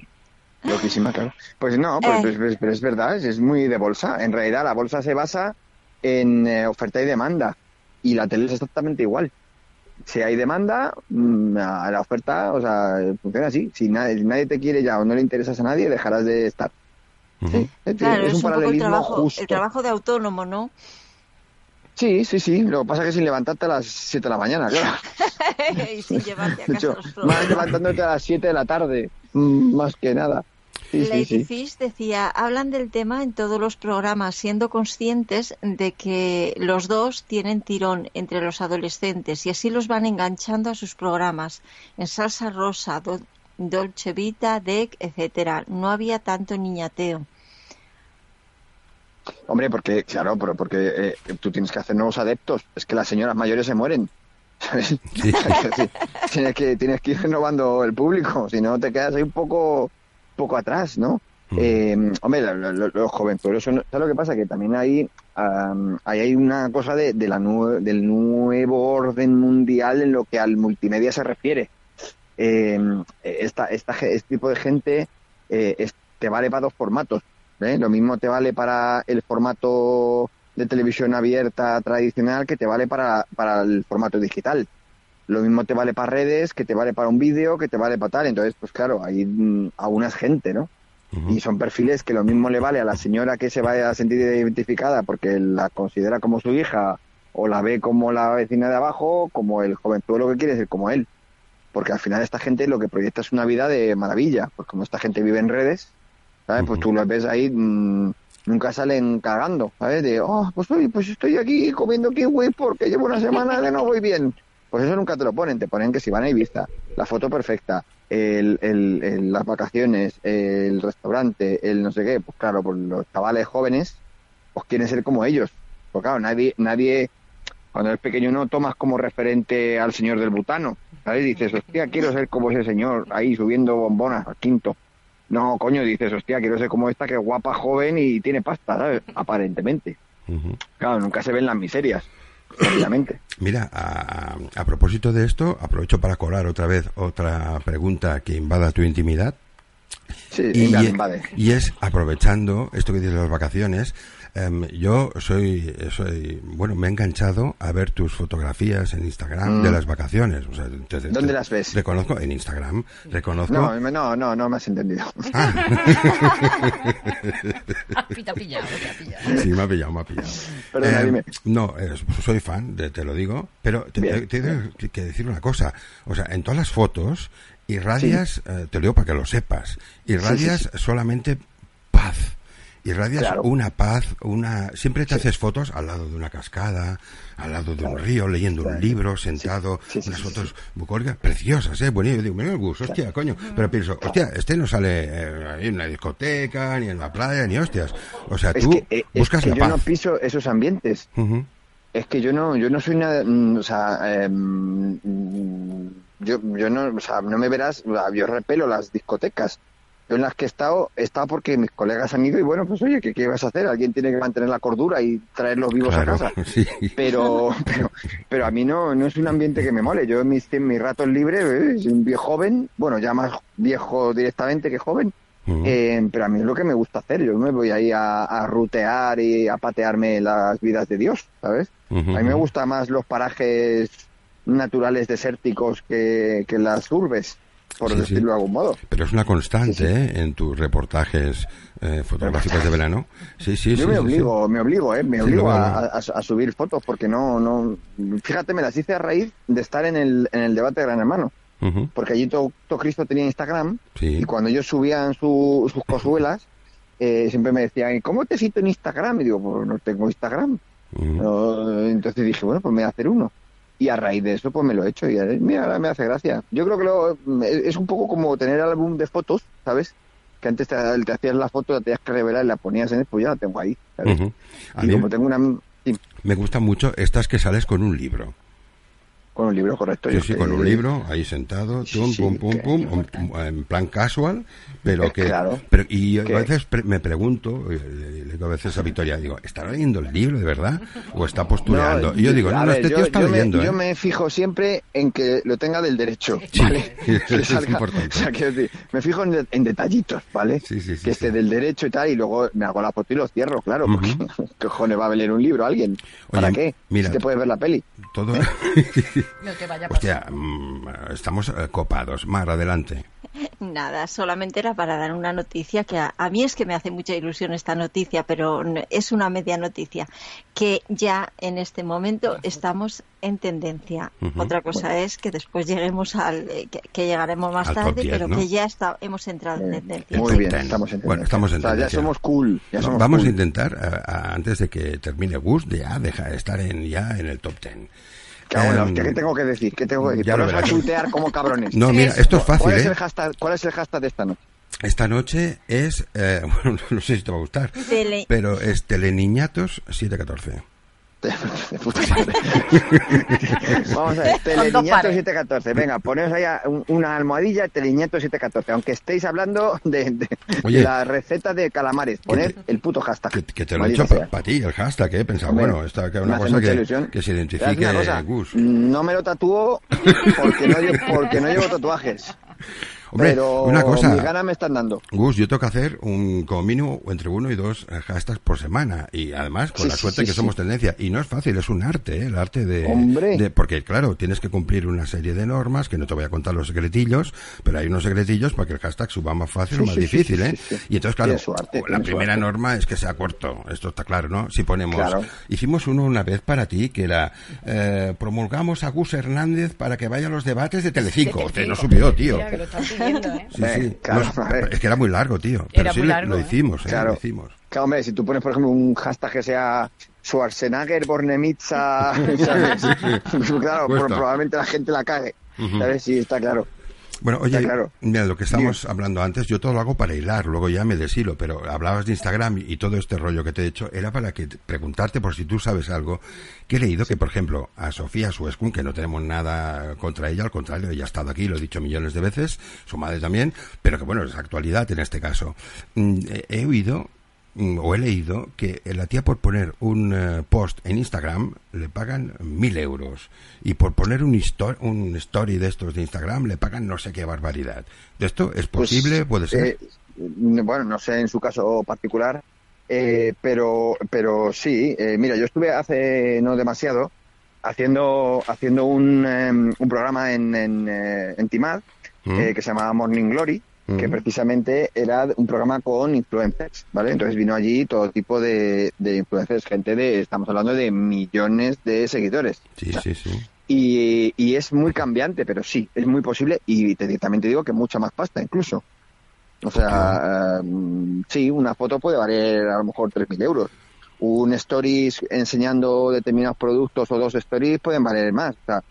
Loquísima, claro. Pues no, pues, Eh. pues- pero es verdad, es, es muy de bolsa. En realidad la bolsa se basa en eh, oferta y demanda. Y la tele es exactamente igual. Si hay demanda, mm, a la oferta, o sea, funciona así. Si nadie, nadie te quiere ya o no le interesas a nadie, dejarás de estar. Sí, es, Claro, es es un un poco el paralelismo trabajo, justo. el trabajo de autónomo, ¿no? Sí, sí, sí. Lo que pasa es que sin levantarte a las 7 de la mañana, claro. y sin llevarte a De casa hecho, los más levantándote a las 7 de la tarde, mm, más que nada. Lady Fish decía, hablan del tema en todos los programas, siendo conscientes de que los dos tienen tirón entre los adolescentes y así los van enganchando a sus programas. En Salsa Rosa, Dolce Vita, Deck, etcétera. No había tanto niñateo. Hombre, porque, claro, pero porque eh, tú tienes que hacer nuevos adeptos. Es que las señoras mayores se mueren. tienes, que, tienes que ir renovando el público, si no te quedas ahí un poco, poco atrás, ¿no? Mm. Eh, hombre, los jóvenes, pero eso, ¿sabes lo que pasa? Que también hay, hay una cosa de, la del nuevo orden mundial en lo que al multimedia se refiere. Eh, esta, esta, este tipo de gente eh, te vale para dos formatos. ¿eh? Lo mismo te vale para el formato de televisión abierta tradicional que te vale para, para el formato digital. Lo mismo te vale para redes, que te vale para un vídeo, que te vale para tal. Entonces, pues claro, hay mm, aún es gente, ¿no? Y son perfiles que lo mismo le vale a la señora que se vaya a sentir identificada porque la considera como su hija o la ve como la vecina de abajo, como el jovenzuelo que quiere ser como él. Porque al final esta gente lo que proyecta es una vida de maravilla. Pues como esta gente vive en redes, ¿sabes? Pues tú lo ves ahí, mm, nunca salen cagando, ¿sabes? De, oh, pues, pues estoy aquí comiendo kiwi porque llevo una semana que no voy bien. Pues eso nunca te lo ponen, te ponen que si van a Ibiza, la foto perfecta, el, el, las vacaciones, el restaurante, el no sé qué, pues claro, pues los chavales jóvenes, pues quieren ser como ellos. Pues claro, nadie, nadie, cuando eres pequeño no tomas como referente al señor del butano, ¿sabes? Dices, hostia, quiero ser como ese señor, ahí subiendo bombonas al quinto. No, coño, dices, hostia, quiero ser como esta que es guapa, joven y tiene pasta, ¿sabes? Aparentemente. Claro, nunca se ven las miserias. Obviamente. Mira, a, a, propósito de esto, aprovecho para colar otra vez otra pregunta que invada tu intimidad. Sí, y, invade. y es aprovechando esto que dices de las vacaciones, Em, yo soy, soy, bueno, me he enganchado a ver tus fotografías en Instagram de mm. las vacaciones. ¿Dónde las ves? Reconozco en Instagram, reconozco. No, no, no, no me has entendido. Ah. te ha pillado, te ha pillado. Sí, me ha pillado, me ha pillado. Perdona, em, dime. No, soy fan, de, te lo digo, pero te, tengo que decir una cosa. O sea, en todas las fotos irradias, eh, te lo digo para que lo sepas, irradias solamente paz irradias una paz, una siempre te haces fotos al lado de una cascada, al lado de un río, leyendo un libro, sentado, unas fotos bucólicas preciosas, eh, bueno, yo digo, mira el gusto, hostia, coño, pero pienso, hostia, este no sale eh, en una discoteca, ni en la playa, ni hostias. O sea, tú eh, buscas es que yo no piso esos ambientes. Es que yo no, yo no soy nada, mm, o sea, em, yo, yo no, o sea, no me verás, yo repelo las discotecas yo en las que he estado, he estado porque mis colegas han ido y bueno, pues oye, ¿qué, qué vas a hacer? Alguien tiene que mantener la cordura y traerlos vivos a casa. Pero, pero, pero a mí no, no es un ambiente que me mole. Yo en mis, en mis ratos libres, eh, soy un viejo joven, bueno, ya más viejo directamente que joven, eh, pero a mí es lo que me gusta hacer. Yo me voy ahí a, rutear y a patearme las vidas de Dios, ¿sabes? A mí me gustan más los parajes naturales desérticos que, que las urbes por decirlo de algún modo. Pero es una constante ¿eh? en tus reportajes eh, fotográficos de verano. Sí, sí, Yo me obligo, me obligo, ¿eh? Me obligo a, subir fotos porque no, no... Fíjate, me las hice a raíz de estar en el, en el debate de Gran Hermano. Porque allí todo, Cristo tenía Instagram y cuando ellos subían sus cosuelas, eh, siempre me decían, ¿cómo te cito en Instagram? Y digo, pues no tengo Instagram. entonces dije, bueno, pues me voy a hacer uno y a raíz de eso pues me lo he hecho y mira, me hace gracia. Yo creo que lo, es un poco como tener álbum de fotos, ¿sabes? Que antes te, hacías la foto, la tenías que revelar y la ponías en el, pues ya la tengo ahí, ¿sabes? Y como tengo una... Me gusta mucho estas que sales con un libro. Con un libro, correcto. Sí, sí, con un libro, ahí sentado, pum, pum, pum, en plan casual, pero eh, que... Pero, y a veces me pregunto, le digo a veces a Victoria, digo, ¿está leyendo el libro de verdad? ¿O está postulando? y yo digo, no, este tío está leyendo. Yo ¿eh? me fijo siempre en que lo tenga del derecho, ¿vale? es importante. O sea, que me fijo en, detallitos, ¿vale? Sí, sí, que esté del derecho y tal, y luego me hago la foto y lo cierro, claro, porque ¿qué cojones va a leer un libro a alguien? ¿Para qué? Mira, si te puedes ver la peli. Todo... No te vaya Hostia, mm, estamos eh, copados. Mar, adelante. Nada, solamente era para dar una noticia que a, a, mí es que me hace mucha ilusión esta noticia, pero es una media noticia, que ya en este momento estamos en tendencia. Uh -huh. Otra cosa bueno. es que después lleguemos al, eh, que, que llegaremos más al tarde, 10, pero ¿no? que ya está, hemos entrado en tendencia. Muy bien, estamos en tendencia. Bueno, estamos en o sea, tendencia. ya somos cool. Ya somos Vamos cool. a intentar, a, a, antes de que termine Gus, de ya dejar de estar en, ya en el top 10. Cago en la Em, hostia, ¿Qué tengo que decir? ¿Qué tengo que decir? ya lo Poneros a verás. tuitear como cabrones. No, mira, esto es fácil, ¿Cuál es, ¿eh? el hashtag, ¿Cuál es el hashtag de esta noche? Esta noche es, eh, bueno, no sé si te va a gustar, Tele- pero es Teleniñatos 714. De puta madre. Vamos a ver, Teleñato pares. 714. Venga, poneos ahí una almohadilla, Teleñato 714. Aunque estéis hablando de, de Oye. la receta de calamares, poned te- el puto hashtag. Que, que te lo he sea. para ti, el hashtag, que he pensado, Hombre, bueno, esta que es una cosa que, ilusión. que se ¿Sabes identifique cosa? No me lo tatúo porque no, lle- porque no llevo tatuajes. Hombre, pero una cosa, mis ganas me están dando. Gus, yo tengo que hacer un como mínimo entre uno y dos eh, hashtags por semana y además con Sí, la suerte sí, que sí. somos tendencia y no es fácil, es un arte, ¿eh? el arte de, Hombre. de- porque claro, tienes que cumplir una serie de normas que no te voy a contar los secretillos, pero hay unos secretillos para que el hashtag suba más fácil Sí, o más difícil, sí, ¿eh? sí, sí. Y entonces claro, arte, la primera arte. norma es que sea corto, esto está claro, ¿no? Si ponemos, Claro. hicimos uno una vez para ti que era eh, promulgamos a Gus Hernández para que vaya a los debates de Telecinco, usted no subió, tío. Mira ¿eh? Sí, sí. claro, es que era muy largo, tío. Pero Era sí muy lo- largo, lo ¿eh? hicimos, ¿eh? Claro. Lo hicimos. Claro, hombre, si tú pones, por ejemplo, un hashtag que sea Schwarzenegger, Bornemitza, ¿sabes? claro, probablemente la gente la cague. ¿Sabes? Sí, está claro. Bueno, oye, claro. mira, lo que estamos hablando antes, yo todo lo hago para hilar, luego ya me deshilo, pero hablabas de Instagram y, todo este rollo que te he hecho, era para que te- preguntarte por si tú sabes algo, que he leído que, por ejemplo, a Sofía Suescun, que no tenemos nada contra ella, al contrario, ella ha estado aquí, lo he dicho millones de veces, su madre también, pero que bueno, es actualidad en este caso. Mm, he- oído o he leído que la tía por poner un eh, post en Instagram le pagan mil euros y por poner un, histo- un story de estos de Instagram le pagan no sé qué barbaridad. ¿De esto es Pues, posible? ¿Puede ser? eh, bueno, no sé en su caso particular, eh, pero, pero sí. eh, mira, yo estuve hace no demasiado haciendo, haciendo un, em, un programa en, en, eh, en Timad Mm. eh, que se llamaba Morning Glory, que precisamente era un programa con influencers, ¿vale? Entonces vino allí todo tipo de, de influencers, gente de, estamos hablando de millones de seguidores. Sí, sí, sí. Y, y es muy cambiante, pero sí, es muy posible y te, también te digo que mucha más pasta incluso. O sea, eh, sí, una foto puede valer a lo mejor 3.000 euros. Un stories enseñando determinados productos o dos stories pueden valer más. O sea,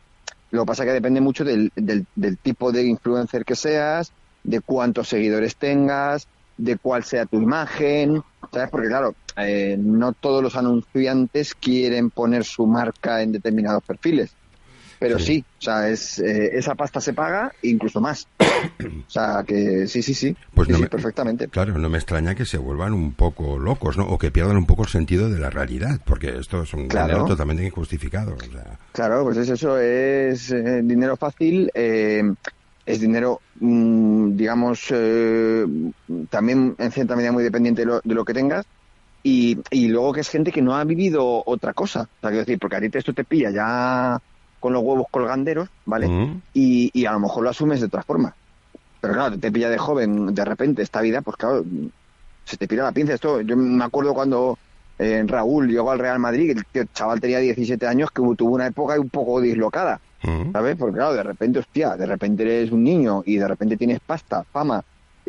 lo que pasa es que depende mucho del, del, del tipo de influencer que seas, de cuántos seguidores tengas, de cuál sea tu imagen, ¿sabes? Porque claro, eh, no todos los anunciantes quieren poner su marca en determinados perfiles. Pero Sí. sí, o sea, es, eh, esa pasta se paga incluso más. O sea, que sí, sí, sí. Pues Sí, no sí, me- perfectamente. Claro, no me extraña que se vuelvan un poco locos, ¿no? O que pierdan un poco el sentido de la realidad, porque esto es un Claro. dinero totalmente injustificado. O sea, Claro, pues es eso, es eh, dinero fácil, eh, es dinero, mm, digamos, eh, también en cierta medida muy dependiente de lo, de lo que tengas. Y, y luego que es gente que no ha vivido otra cosa. O sea, quiero decir, porque a ti esto te pilla ya con los huevos colganderos, ¿vale? Mm. y, y a lo mejor lo asumes de otra forma. Pero claro, te pilla de joven, de repente, esta vida, pues claro, se te pira la pinza. Esto, yo me acuerdo cuando eh, Raúl llegó al Real Madrid, el tío- chaval tenía 17 años, que tuvo una época un poco dislocada. ¿Sabes? Porque claro, de repente, hostia, de repente eres un niño y de repente tienes pasta, fama,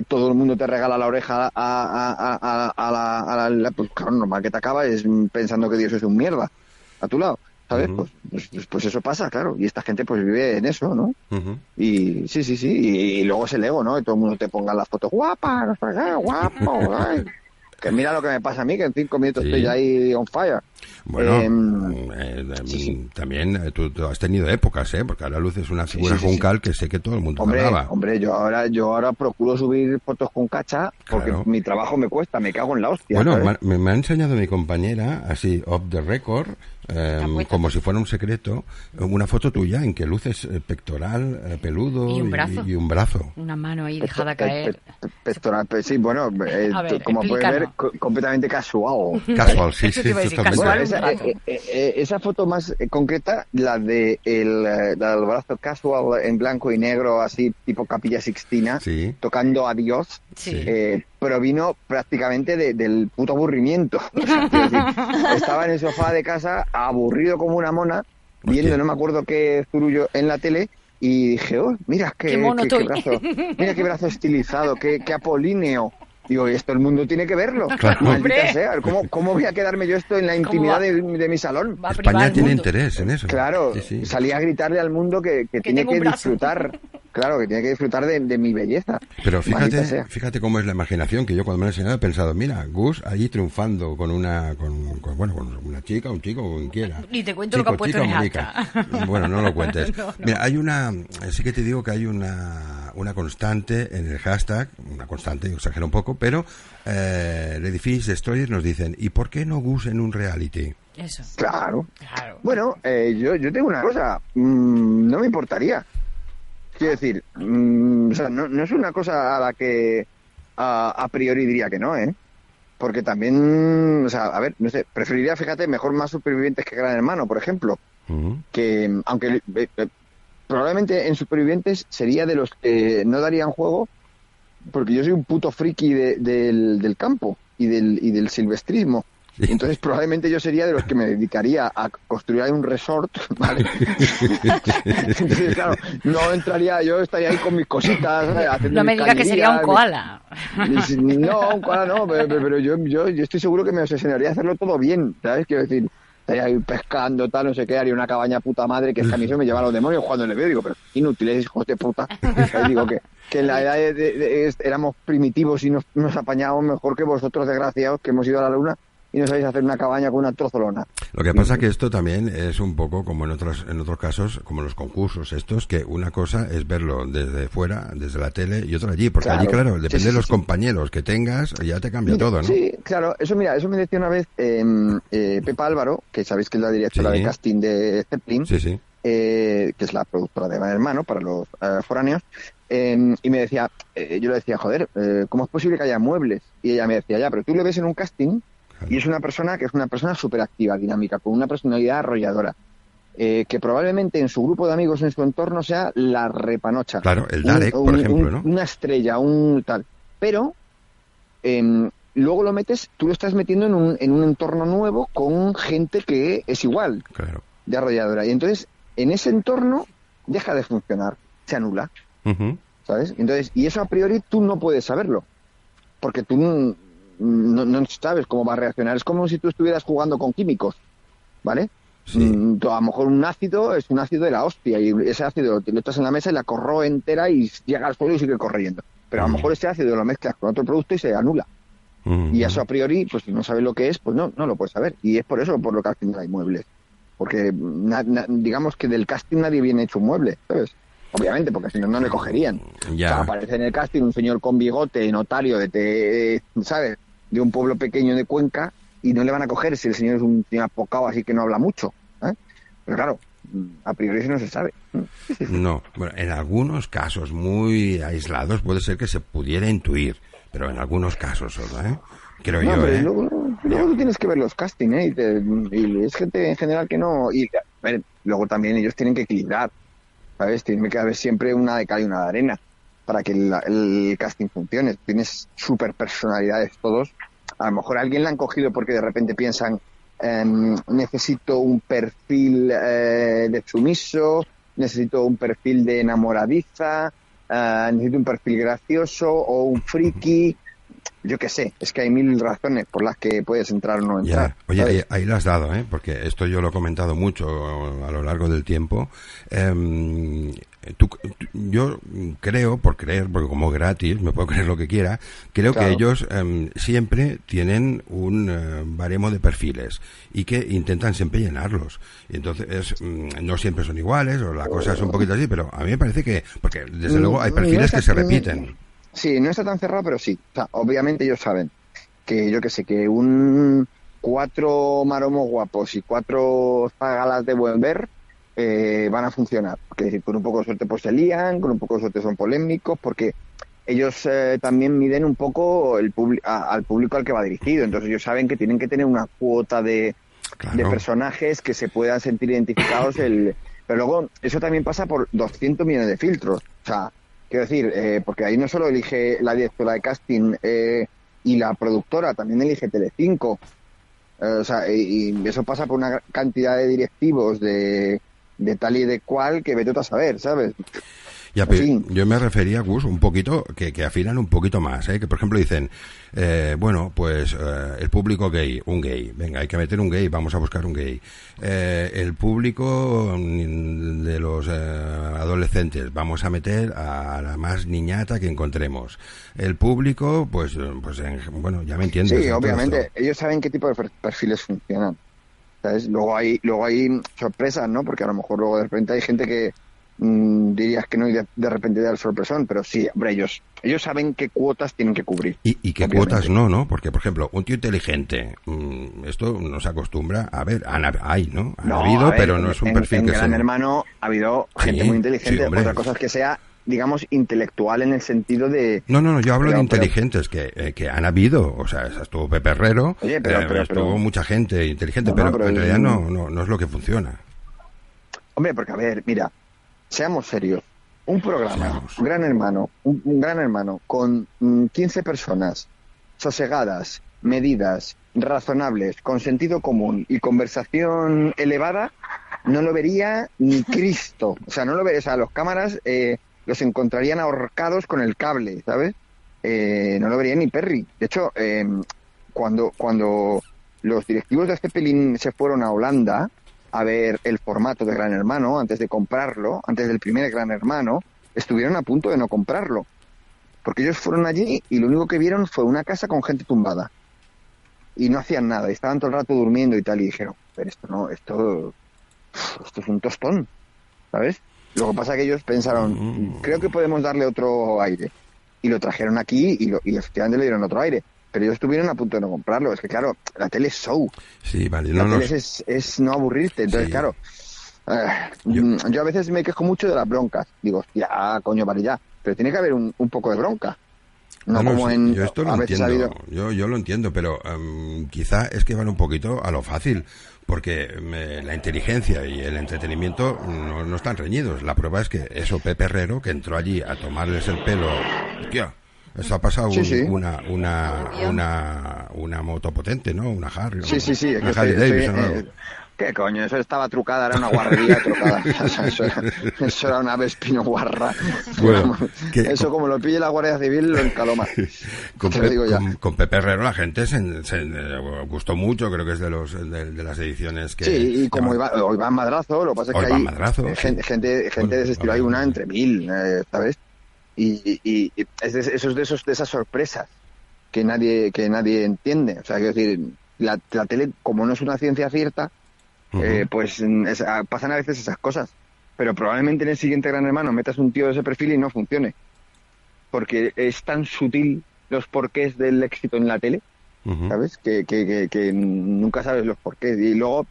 todo el mundo te regala la oreja a, a, a, a- a la, a la- Pues claro, normal que te acabas pensando que Dios es un mierda a tu lado, ¿sabes? Pues, pues, pues- pues eso pasa, claro, y esta gente pues vive en eso, ¿no? Y sí, sí, sí, y, y luego es el ego, ¿no? Y todo el mundo te ponga las fotos guapa, no sé qué, guapo, ay. Que mira lo que me pasa a mí, que en cinco minutos Sí. estoy ya ahí on fire. Bueno, Em, eh, eh, sí, sí. también eh, tú, tú has tenido épocas, ¿eh? Porque ahora Luz es una figura juncal que sé que todo el mundo Hombre, hombre, yo ahora, yo ahora procuro subir fotos con cacha porque Claro. mi trabajo me cuesta, me cago en la hostia. Bueno, me, me ha enseñado mi compañera, así, off the record, eh, puesta. como si fuera un secreto, una foto tuya en que luces eh, pectoral, eh, peludo Y un brazo. y un brazo. Una mano ahí dejada pe- caer. pe- pectoral, pe- sí, bueno, eh, ver, como puedes ver, co- completamente casual. Casual, sí, sí, totalmente. casual. Bueno, esa, eh, esa foto más concreta, la de el, la del brazo casual en blanco y negro, así tipo capilla sixtina, Sí. tocando a Dios, Sí. eh, provino prácticamente de- del puto aburrimiento. O sea, quiero decir, estaba en el sofá de casa, aburrido como una mona, viendo Hostia. no me acuerdo qué zurullo en la tele, y dije, oh, mira qué, Qué qué- brazo, mira qué brazo estilizado, qué, qué apolíneo. Digo, y esto el mundo tiene que verlo. Claro. Maldita sea, ¿cómo, ¿cómo voy a quedarme yo esto en la ¿Cómo intimidad de, de mi salón? España tiene interés en eso. Claro, Sí, sí. salí a gritarle al mundo que, que tiene que disfrutar, claro, que tiene que disfrutar de, de mi belleza. Pero fíjate, fíjate cómo es la imaginación que yo cuando me lo he enseñado he pensado, mira, Gus allí triunfando con una, con, con- bueno, con una chica, un chico, con quien quiera. Y te cuento lo que ha puesto chica en. Bueno, no lo cuentes. No, no. Mira, hay una, sí que te digo que hay una, una constante en el hashtag, una constante, yo exagero un poco, pero eh, el edificio Destroyers nos dicen, ¿y por qué no Gus en un reality? Eso. Claro. Claro. Bueno, eh, yo, yo tengo una cosa, mm, no me importaría. Quiero decir, mm, o sea, no, no es una cosa a la que a, a priori diría que no, ¿eh? Porque también, o sea, a ver, no sé, preferiría, fíjate, mejor más supervivientes que Gran Hermano, por ejemplo. Que aunque eh, eh, probablemente en supervivientes sería de los que no darían juego porque yo soy un puto friki de- del, del campo y del, y del silvestrismo Sí. entonces probablemente yo sería de los que me dedicaría a construir ahí un resort ¿vale? entonces claro no entraría yo estaría ahí con mis cositas No me diga que sería un koala. mis- no, un koala no, pero, pero- pero yo, yo, yo estoy seguro que me obsesionaría hacerlo todo bien, ¿sabes? Quiero decir, estaría ahí pescando, tal, no sé qué, haría una cabaña puta madre, que es que a mí eso me lleva a los demonios cuando le veo, digo, pero inútiles, hijos de puta. Digo que, que en la edad de- de- éramos primitivos y nos, nos apañábamos mejor que vosotros, desgraciados, que hemos ido a la luna y no sabéis hacer una cabaña con una trozolona. Lo que pasa que esto también es un poco como en otros en otros casos, como los concursos estos, que una cosa es verlo desde fuera, desde la tele, y otra allí, porque Claro. allí, claro, depende sí, de los sí. compañeros que tengas, ya te cambia Mira, todo, ¿no? Sí, claro, eso mira, eso me decía una vez eh, eh, Pepa Álvaro, que sabéis que es la directora de casting de Zeppelin, Sí, sí. eh, que es la productora de Gran Hermano para los eh, foráneos, eh, y me decía, eh, yo le decía, joder, eh, ¿cómo es posible que haya muebles? Y ella me decía, ya, pero tú le ves en un casting y es una persona que es una persona súper activa, dinámica, con una personalidad arrolladora, eh, que probablemente en su grupo de amigos, en su entorno, sea la repanocha. Claro, el Un- Dalek, por un- ejemplo, un- ¿no? Una estrella, un tal. Pero em, luego lo metes, tú lo estás metiendo en un, en un entorno nuevo con gente que es igual Claro. de arrolladora. Y entonces, en ese entorno, deja de funcionar, se anula. ¿sabes? Entonces, y eso a priori tú no puedes saberlo, porque tú no, no- sabes cómo va a reaccionar. Es como si tú estuvieras jugando con químicos, ¿vale? Sí. Mm, a lo mejor un ácido es un ácido de la hostia y ese ácido lo estás en la mesa y la corroe entera y llega al suelo y sigue corriendo. Pero a lo Mm. mejor ese ácido lo mezclas con otro producto y se anula. Ujú. Y eso a priori, pues si no sabes lo que es, pues no, no lo puedes saber. Y es por eso por lo que al final hay muebles. Porque na- na- digamos que del casting nadie viene hecho un mueble, ¿sabes? Obviamente, porque si no, no le cogerían. Ya. O sea, aparece en el casting un señor con bigote, notario de, te- ¿sabes? De un pueblo pequeño de Cuenca y no le van a coger si el señor es un señor apocado así que no habla mucho. ¿eh? Pero claro, a priori eso no se sabe. No, bueno, en algunos casos muy aislados puede ser que se pudiera intuir, pero en algunos casos solo, ¿eh? Creo No, yo, pero ¿eh? luego, luego tú tienes que ver los castings, ¿eh? Y, te- y es gente en general que no. Y a ver, luego también ellos tienen que equilibrar, ¿sabes? Tiene que haber siempre una de cal y una de arena para que el, el casting funcione. Tienes super personalidades todos. A lo mejor a alguien la han cogido porque de repente piensan, em, necesito un perfil eh, de sumiso, necesito un perfil de enamoradiza, eh, necesito un perfil gracioso o un friki yo qué sé, es que hay mil razones por las que puedes entrar o no entrar. Ya. Oye, ahí, ahí lo has dado, ¿eh? Porque esto yo lo he comentado mucho a lo largo del tiempo. Em, tú- tú- yo creo, por creer, porque como gratis, me puedo creer lo que quiera, creo Claro. que ellos em, siempre tienen un eh, baremo de perfiles y que intentan siempre llenarlos. Y entonces, es, mm, no siempre son iguales, o la cosa es un poquito así, pero a mí me parece que, porque desde Mm, luego hay no perfiles está- que se repiten. Sí, no está tan cerrado, pero sí. O sea, obviamente ellos saben que, yo que sé, que un, cuatro maromos guapos y cuatro zagalas de buen ver eh, van a funcionar. Porque con un poco de suerte pues se lían, con un poco de suerte son polémicos, porque ellos eh, también miden un poco el a- al público al que va dirigido. Entonces ellos saben que tienen que tener una cuota de, Claro. de personajes que se puedan sentir identificados. El... Pero luego eso también pasa por 200 millones de filtros. O sea, quiero decir, eh, porque ahí no solo elige la directora de casting eh, y la productora, también elige Telecinco. Eh, o sea, y, y eso pasa por una cantidad de directivos de, de tal y de cual que vete a saber, ¿sabes? Ya, yo me refería, Gus, un poquito, que, que afinan un poquito más, ¿eh? que por ejemplo dicen, eh, bueno, pues eh, el público gay, un gay, venga, hay que meter un gay, vamos a buscar un gay. Eh, el público de los eh, adolescentes, vamos a meter a la más niñata que encontremos. El público, pues, pues en- bueno, ya me entiendes. Sí, obviamente, ellos saben qué tipo de per- perfiles funcionan. ¿Sabes? Luego hay, luego hay sorpresas, ¿no? Porque a lo mejor luego de repente hay gente que mm, dirías que no y de, de repente da el sorpresón, pero sí, hombre, ellos, ellos saben qué cuotas tienen que cubrir. Y, y qué Obviamente. cuotas no, ¿no? Porque, por ejemplo, un tío inteligente, mm, esto no se acostumbra a ver, han, hay, ¿no? Han No, habido, ver, pero no es un en- perfil en que Gran se... Hermano ha habido gente Sí, muy inteligente. sí. Otra cosa es que sea, digamos, intelectual en el sentido de. No, no, no, yo hablo Pero- de pero- inteligentes que, eh, que han habido, o sea, estuvo Pepe Herrero, Oye, pero- eh, estuvo mucha gente inteligente, No, pero, en realidad no, no, no es lo que funciona. Hombre, porque a ver, mira, seamos serios. Un programa, Seamos. Gran Hermano, un, un Gran Hermano con mm, 15 personas sosegadas, medidas, razonables, con sentido común y conversación elevada, no lo vería ni Cristo. O sea, no lo vería, o sea, los cámaras eh, los encontrarían ahorcados con el cable, ¿sabes? Eh, no lo vería ni Perry. De hecho, eh, cuando, cuando los directivos de este pelín se fueron a Holanda a ver el formato de Gran Hermano antes de comprarlo, antes del primer Gran Hermano, estuvieron a punto de no comprarlo. Porque ellos fueron allí y lo único que vieron fue una casa con gente tumbada. Y no hacían nada, y estaban todo el rato durmiendo y tal, y dijeron, pero esto no, esto, esto es un tostón, ¿sabes? Lo que pasa es que ellos pensaron, Mm. creo que podemos darle otro aire. Y lo trajeron aquí y, lo, y efectivamente le dieron otro aire. Pero ellos estuvieron a punto de no comprarlo. Es que, claro, la tele es show. Sí, vale, La no tele nos... es, es no aburrirte. Entonces, Sí. claro, eh, Yo- mm, yo... a veces me quejo mucho de las broncas. Digo, ya, coño, vale ya. Pero tiene que haber un, un poco de bronca. No, No, no, como sí, en. yo esto lo entiendo, habido- yo, yo lo entiendo, pero em, quizá es que van un poquito a lo fácil, porque me- la inteligencia y el entretenimiento no, no están reñidos. La prueba es que eso, Pepe Herrero, que entró allí a tomarles el pelo, hostia, eso ha pasado Sí, un- sí. una, una, una, una moto potente, ¿no? Una Harry. Sí, sí, sí. es Una Harley estoy- Davidson, ¿Qué coño? Eso estaba trucada, era una guarrería trucada. Eso, era, eso era una Vespino guarra. Bueno, que- eso como lo pille la Guardia Civil lo encaloma. Con, Te lo Pe- digo ya. con- con Pepe Herrero la gente se, se, eh, gustó mucho, creo que es de los de, de las ediciones que... Sí, y como Iván, Iván Madrazo, lo que pasa es que hay Madrazo, sí. gente, gente, gente de ese estilo, hay una entre mil, eh, ¿sabes? Y, y- y es de, esos de esos de esas sorpresas que nadie que nadie entiende. O sea, quiero decir, la, la tele, como no es una ciencia cierta, Eh, pues es- pasan a veces esas cosas. Pero probablemente en el siguiente Gran Hermano metas un tío de ese perfil y no funcione. Porque es tan sutil los porqués del éxito en la tele. ¿sabes? Que, que, que, que nunca sabes los porqués. Y luego,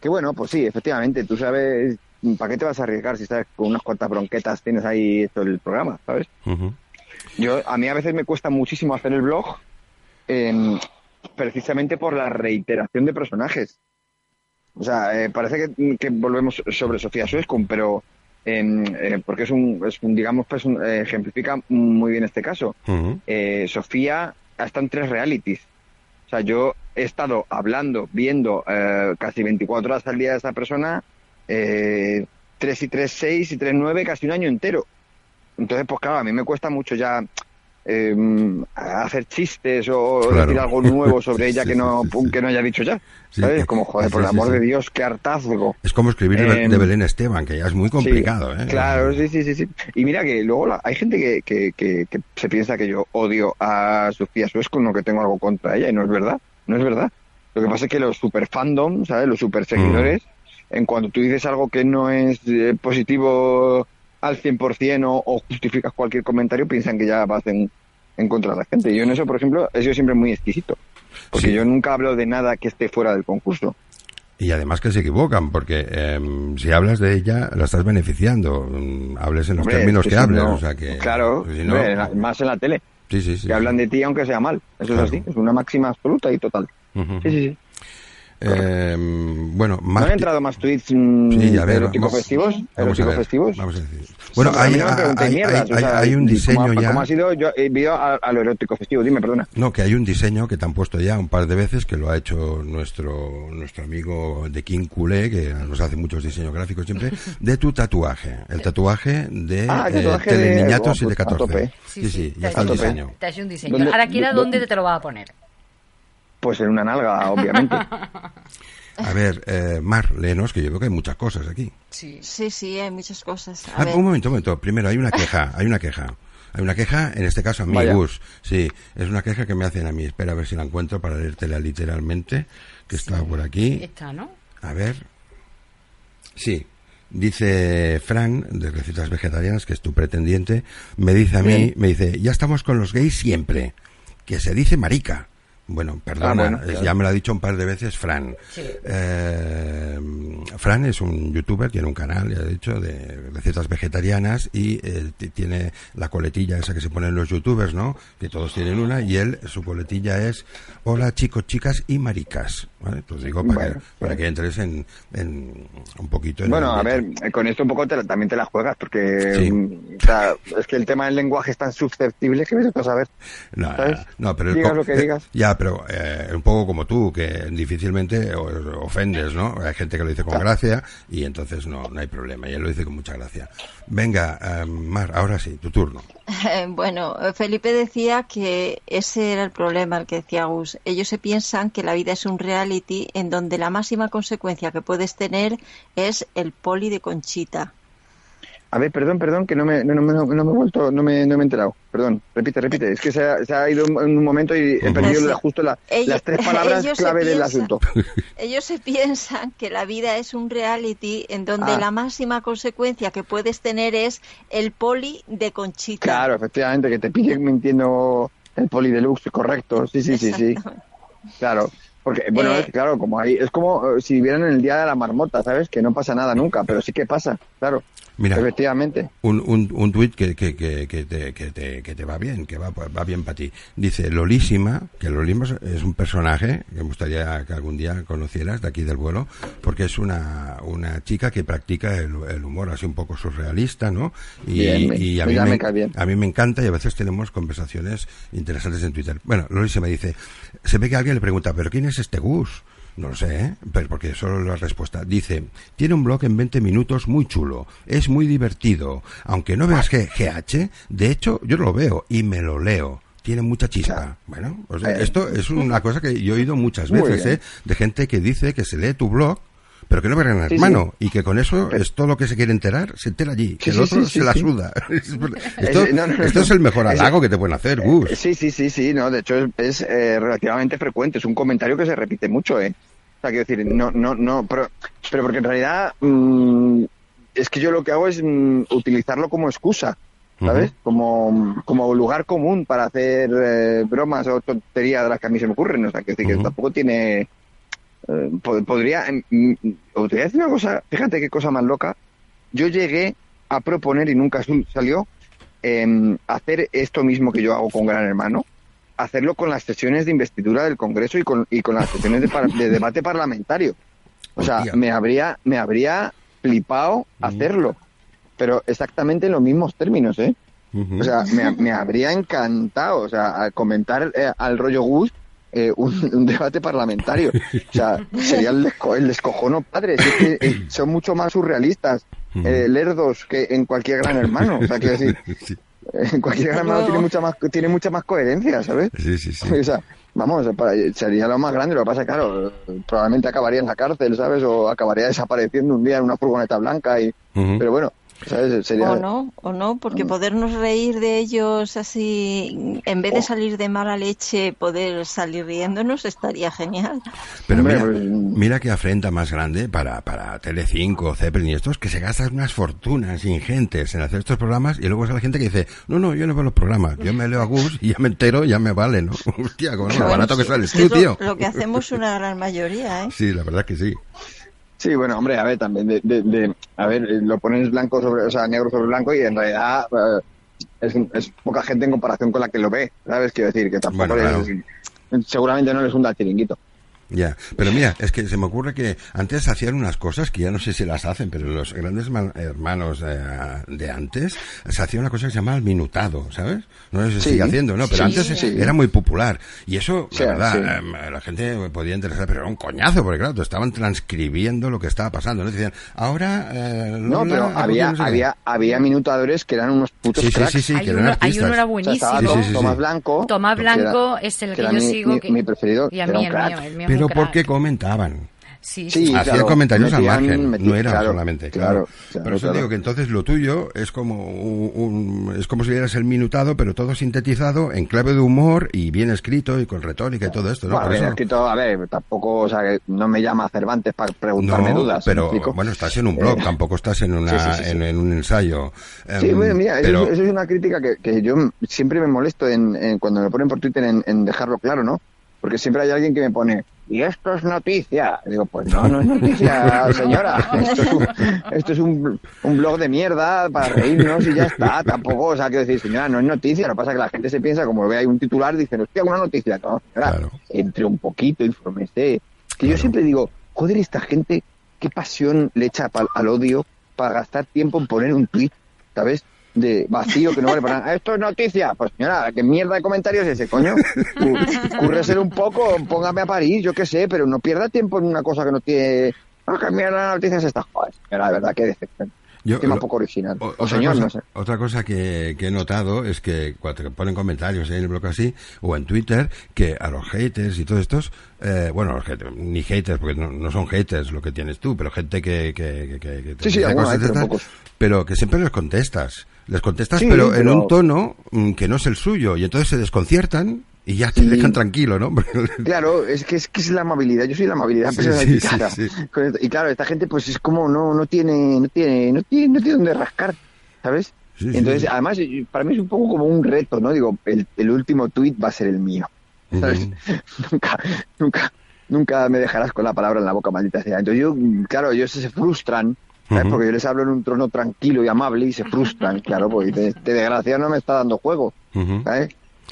que bueno, pues sí, efectivamente, tú sabes, ¿para qué te vas a arriesgar si sabes con unas cuantas bronquetas tienes ahí esto el programa, ¿sabes? Yo, a mí a veces me cuesta muchísimo hacer el blog, em, precisamente por la reiteración de personajes. O sea, eh, parece que, que volvemos sobre Sofía Suescun, pero em, eh, porque es un, es un, digamos, pues un- eh, ejemplifica muy bien este caso Sofía está en tres realities. O sea, yo he estado hablando, viendo casi 24 horas al día de esa persona, eh, 3 y 3, 6 y 3, 9, casi un año entero. Entonces, pues claro, a mí me cuesta mucho ya eh, hacer chistes o Claro. decir algo nuevo sobre ella Sí, que no sí, que no haya dicho ya. ¿Sabes? Como, joder, por el amor de Dios, qué hartazgo. Es como escribir de, Em, de Belén Esteban, que ya es muy complicado, ¿eh? Claro, sí, sí, sí, sí. Y mira que luego la- hay gente que, que, que, que se piensa que yo odio a Sofía Suesco, no que tengo algo contra ella, y no es verdad, no es verdad. Lo que pasa es que los super fandom, ¿sabes? Los super seguidores, en cuanto tú dices algo que no es eh, positivo al 100% o, o justificas cualquier comentario, piensan que ya vas en, en contra de la gente. Y yo en eso, por ejemplo, he sido siempre muy exquisito. Porque Sí. yo nunca hablo de nada que esté fuera del concurso. Y además que se equivocan, porque em, si hablas de ella, la estás beneficiando. Mm, Hables en los Hombre, términos es que, hables. no- o sea que, claro, si no- hombre, en la- más en la tele, sí, sí, sí. que hablan de ti aunque sea mal. Eso Claro. es así, es una máxima absoluta y total. Sí, sí, sí. Em, bueno, ¿No más. han entrado más tweets mm, Sí, a ver, eróticos vamos- festivos? Vamos a ¿Eróticos ver. festivos? Vamos a decir. Bueno, Sí, hay, no hay- mierdas, hay- o sea, hay un ¿cómo- diseño ya. ¿Cómo ha sido? Yo he ido a, a lo erótico festivo, dime, perdona. No, que hay un diseño que te han puesto ya un par de veces, que lo ha hecho nuestro nuestro amigo de King Culé, que nos hace muchos diseños gráficos siempre, de tu tatuaje. El tatuaje de Ah, el eh, de- Teleñañatos oh, y de pues, a 14. tope. Sí, sí, te ya está el diseño. Te ha hecho un diseño. ¿Dónde- Ahora, Kira, dónde- ¿dónde te lo vas a poner? Pues en una nalga, obviamente. A ver, eh, Mar, léenos, que yo creo que hay muchas cosas aquí. Sí. Sí, sí, hay muchas cosas. A Ah, ver. un momento, un momento. Primero, hay una queja, hay una queja. Hay una queja, en este caso a mí. Gus. Sí, es una queja que me hacen a mí. Espera a ver si la encuentro para leértela literalmente, que está por aquí. Esta, ¿no? A ver. Sí. Dice Fran, de Recetas Vegetarianas, que es tu pretendiente, me dice a mí, me dice, ya estamos con los gays siempre, que se dice marica. Bueno, perdona, Ah, bueno, claro. ya me lo ha dicho un par de veces Fran. Sí. Eh, Fran es un youtuber, tiene un canal, ya he dicho, de recetas vegetarianas y eh, tiene la coletilla esa que se ponen los youtubers, ¿no? Que todos tienen una y él, su coletilla es Hola chicos, chicas y maricas. ¿Vale? Pues digo para, Bueno, que, para bueno. que entres en, en un poquito en Bueno, el a ver, eh, con esto un poco te también te la juegas, porque Sí. mm, o sea, es que el tema del lenguaje es tan susceptible que tú a saber. No, ¿sabes? no, pero el Digas co- lo que eh, digas. Ya, pero eh, un poco como tú, que difícilmente ofendes, ¿no? Hay gente que lo dice con gracia y entonces no, no hay problema. Y él lo dice con mucha gracia. Venga, eh, Mar, ahora sí, tu turno. Bueno, Felipe decía que ese era el problema, el que decía Gus. Ellos se piensan que la vida es un reality en donde la máxima consecuencia que puedes tener es el poli de Conchita. A ver, perdón, perdón, que no me, no, no, no, no me he vuelto, no me, no me he enterado. Perdón, repite, repite. Es que se ha, se ha ido en un momento y he perdido Sí. la- justo la- Ellos- las tres palabras clave del asunto. Ellos se piensan que la vida es un reality en donde Ah. la máxima consecuencia que puedes tener es el poli de Conchita. Claro, efectivamente, que te pillen mintiendo el poli deluxe, correcto. Sí, sí, sí, sí. Claro. Porque, bueno, Eh. es, claro, como ahí, es como eh, si vivieran en el día de la marmota, ¿sabes? Que no pasa nada nunca, pero sí que pasa, claro. Mira, Efectivamente. un, un, un tuit que, que, que, que te, que, te, que te va bien, que va, va bien para ti. Dice Lolísima, que Lolísima es un personaje que me gustaría que algún día conocieras de aquí del vuelo, porque es una, una chica que practica el, el humor así un poco surrealista, ¿no? Y, Bien, me- y a, pues mí me, me cae bien. a mí me encanta y a veces tenemos conversaciones interesantes en Twitter. Bueno, Lolísima dice, se ve que alguien le pregunta, ¿pero quién es este Gus? No lo sé, ¿eh? Pero porque solo la respuesta. Dice, tiene un blog en 20 minutos muy chulo, es muy divertido, aunque no veas que GH, de hecho yo lo veo y me lo leo. Tiene mucha chispa. Bueno, o sea, Eh. esto es una cosa que yo he oído muchas veces. ¿eh? De gente que dice que se lee tu blog, pero que no ve gran Sí, sí. hermano, y que con eso es todo lo que se quiere enterar, se entera allí, que Sí, el otro se la suda. esto Eh, no, no, no, esto no. es el mejor halago que te pueden hacer, Gus. Sí, sí, sí, sí, no, de hecho es, es, eh, relativamente frecuente, es un comentario que se repite mucho, ¿eh? O sea, quiero decir, no, no, no, pero, pero porque en realidad mm, es que yo lo que hago es mm, utilizarlo como excusa, ¿sabes? Ujú. Como, como lugar común para hacer eh, bromas o tonterías de las que a mí se me ocurren, o sea, decir Ujú. que tampoco tiene... eh, po- podría, em, mm, os voy a decir una cosa, fíjate qué cosa más loca, yo llegué a proponer y nunca salió em, hacer esto mismo que yo hago con Gran Hermano, hacerlo con las sesiones de investidura del Congreso y con, y con las sesiones de, par- de debate parlamentario. O sea, Hostia. me habría, me habría flipado hacerlo, pero exactamente en los mismos términos, ¿eh? O sea, me, me habría encantado, o sea, comentar eh, al rollo Gus eh, un, un debate parlamentario. O sea, sería el, desco- el descojono padre. Si es que eh, son mucho más surrealistas, eh, lerdos que en cualquier gran hermano. O sea, quiero decir, en cualquier gran hermano tiene mucha más, tiene mucha más coherencia, ¿sabes? sí, sí. sí. O sea, vamos, para- sería lo más grande. Lo que pasa, claro, probablemente acabaría en la cárcel, ¿sabes? O acabaría desapareciendo un día en una furgoneta blanca. y. Pero bueno, ¿Sabes? Sería... O no, o no, porque podernos reír de ellos así, en vez de salir de mala leche, poder salir riéndonos, estaría genial. Pero mira, pues, mira qué afrenta más grande para, para Telecinco, Zeppelin y estos, que se gastan unas fortunas ingentes en hacer estos programas y luego es la gente que dice, no, no, yo no veo los programas, yo me leo a Gus y ya me entero, ya me vale, ¿no? Hostia, con lo Bueno, barato que sales tú, es lo- tío. Lo, que hacemos una gran mayoría, ¿eh? Sí, la verdad que sí. Sí, bueno, hombre, a ver, también, de, de- de- a ver, eh, lo pones blanco sobre, o sea, negro sobre blanco y en realidad eh, es, es poca gente en comparación con la que lo ve, ¿sabes? Quiero decir, que tampoco Bueno, es- seguramente no les hunda el chiringuito. Ya, pero mira, es que se me ocurre que antes hacían unas cosas que ya no sé si las hacen, pero los grandes ma- hermanos eh, de antes se hacía una cosa que se llama el minutado, ¿sabes? No sé si se Sí, sigue haciendo, ¿no? Pero sí, antes sí. era muy popular. Y eso, Sí, la verdad, sí. eh, la gente podía interesar, pero era un coñazo, porque claro, te estaban transcribiendo lo que estaba pasando, ¿no? Te decían, ahora... eh, No, pero ha había, cogido no sé qué". había, había minutadores que eran unos putos Sí, sí, cracks. sí, sí, hay, que eran uno, hay artistas. uno era O sea, estaba buenísimo. Sí, sí, sí, Tomás. Blanco. Tomás era- es el que yo mi- sigo. mi- que- mi preferido, Y a era mí, un el crack. mío, el mío Pero porque comentaban. Sí, Sí, sí. Hacía claro, comentarios al margen, no era claro, solamente, claro. claro, claro, Pero eso digo que entonces lo tuyo es como un, un- es como si dieras el minutado, pero todo sintetizado en clave de humor y bien escrito y con retórica y todo esto, ¿no? Bueno, bien eso- escrito, a ver, tampoco, o sea, que no me llama Cervantes para preguntarme no, dudas. ¿me pero bueno, estás en un blog, Eh, tampoco estás en una sí, sí, sí, sí. En, en un ensayo. Sí, bueno, mira, eso, pero es- eso es una crítica que, que yo siempre me molesto en, en cuando me ponen por Twitter en, en dejarlo claro, ¿no? Porque siempre hay alguien que me pone, y esto es noticia. Y digo, pues no, no es noticia, señora. Esto es, un, esto es un, un blog de mierda para reírnos y ya está. Tampoco, o sea, quiero decir, señora, no es noticia. Lo que pasa es que la gente se piensa, como ve ahí un titular, dicen, hostia, una noticia. No, señora, Claro. entre un poquito, infórmese. Que yo siempre digo, joder, esta gente, qué pasión le echa al odio para gastar tiempo en poner un tuit, ¿sabes? De vacío que no vale para nada. Esto es noticia. Pues señora, ¿qué mierda de comentarios es ese, coño? Cúrreselo un poco, póngame a París, yo qué sé, pero no pierda tiempo en una cosa que no tiene... Ah, qué mierda de noticias es esta. Joder, señora, de verdad, qué decepción. Yo- Tema lo- poco original. O- otra, señor, cosa, no sé. otra cosa que, que he notado es que cuando te ponen comentarios en el blog así o en Twitter que a los haters y todos estos, eh, bueno, los haters, ni haters porque no, no son haters lo que tienes tú, pero gente que, que, que, te Sí, sí, cosas pocos. pero que siempre les contestas. Les contestas, Sí, pero, en un tono mm, que no es el suyo y entonces se desconciertan y ya te Sí. dejan tranquilo, ¿no? Claro, es que es que es la amabilidad. Yo soy la amabilidad Sí, esto. Y claro, esta gente pues es como no no tiene no tiene no tiene no tiene dónde rascar, ¿sabes? Entonces, además para mí es un poco como un reto, ¿no? Digo, el, el último tuit va a ser el mío. ¿Sabes? Nunca nunca nunca me dejarás con la palabra en la boca, maldita sea. Entonces yo, claro, ellos se frustran, Porque yo les hablo en un trono tranquilo y amable y se frustran, claro, porque este, este desgraciado no me está dando juego.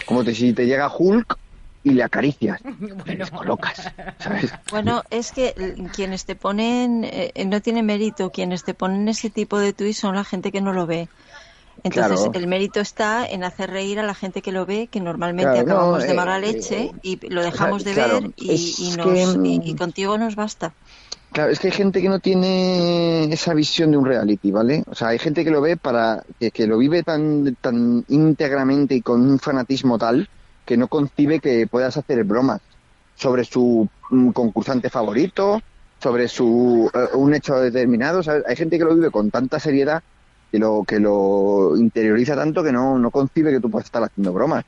Como te, si te llega Hulk y le acaricias, Bueno. te descolocas, ¿sabes? Bueno, es que quienes te ponen, eh, no tiene mérito, quienes te ponen ese tipo de tuit son la gente que no lo ve. Entonces, Claro. el mérito está en hacer reír a la gente que lo ve, que normalmente Claro, no, acabamos de eh, mala eh, leche y lo dejamos de claro, ver y, nos, que, mm, y, y contigo nos basta. Claro, es que hay gente que no tiene esa visión de un reality, ¿vale? O sea, hay gente que lo ve para, que, lo vive tan, tan íntegramente y con un fanatismo tal que no concibe que puedas hacer bromas sobre su mm, concursante favorito, sobre su eh, un hecho determinado. ¿sabes? Hay gente que lo vive con tanta seriedad que lo que lo interioriza tanto que no, no concibe que tú puedas estar haciendo bromas.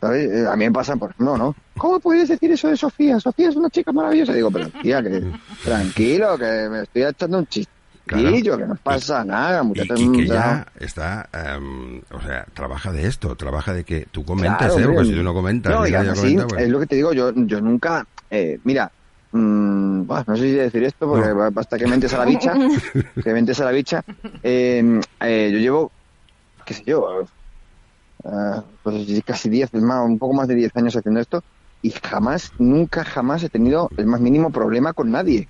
¿Sabes? Eh, A mí me pasa, por ejemplo, ¿no? ¿Cómo puedes decir eso de Sofía? Sofía es una chica maravillosa. Digo, pero tía, que tranquilo, que me estoy echando un chistillo, que no pasa nada, Y, muchachos. y que ya está, em, o sea, trabaja de esto, trabaja de que tú comentes, claro, ¿eh? Porque si tú no comentas, No, comenta, pues- es lo que te digo, yo, yo nunca, eh, mira, mm, buah, no sé si decir esto porque No. basta que mentes a la bicha, que mentes a la bicha. Eh, eh, yo llevo, qué sé yo, eh, pues casi 10, más, un poco más de 10 años haciendo esto y jamás, nunca, jamás he tenido el más mínimo problema con nadie.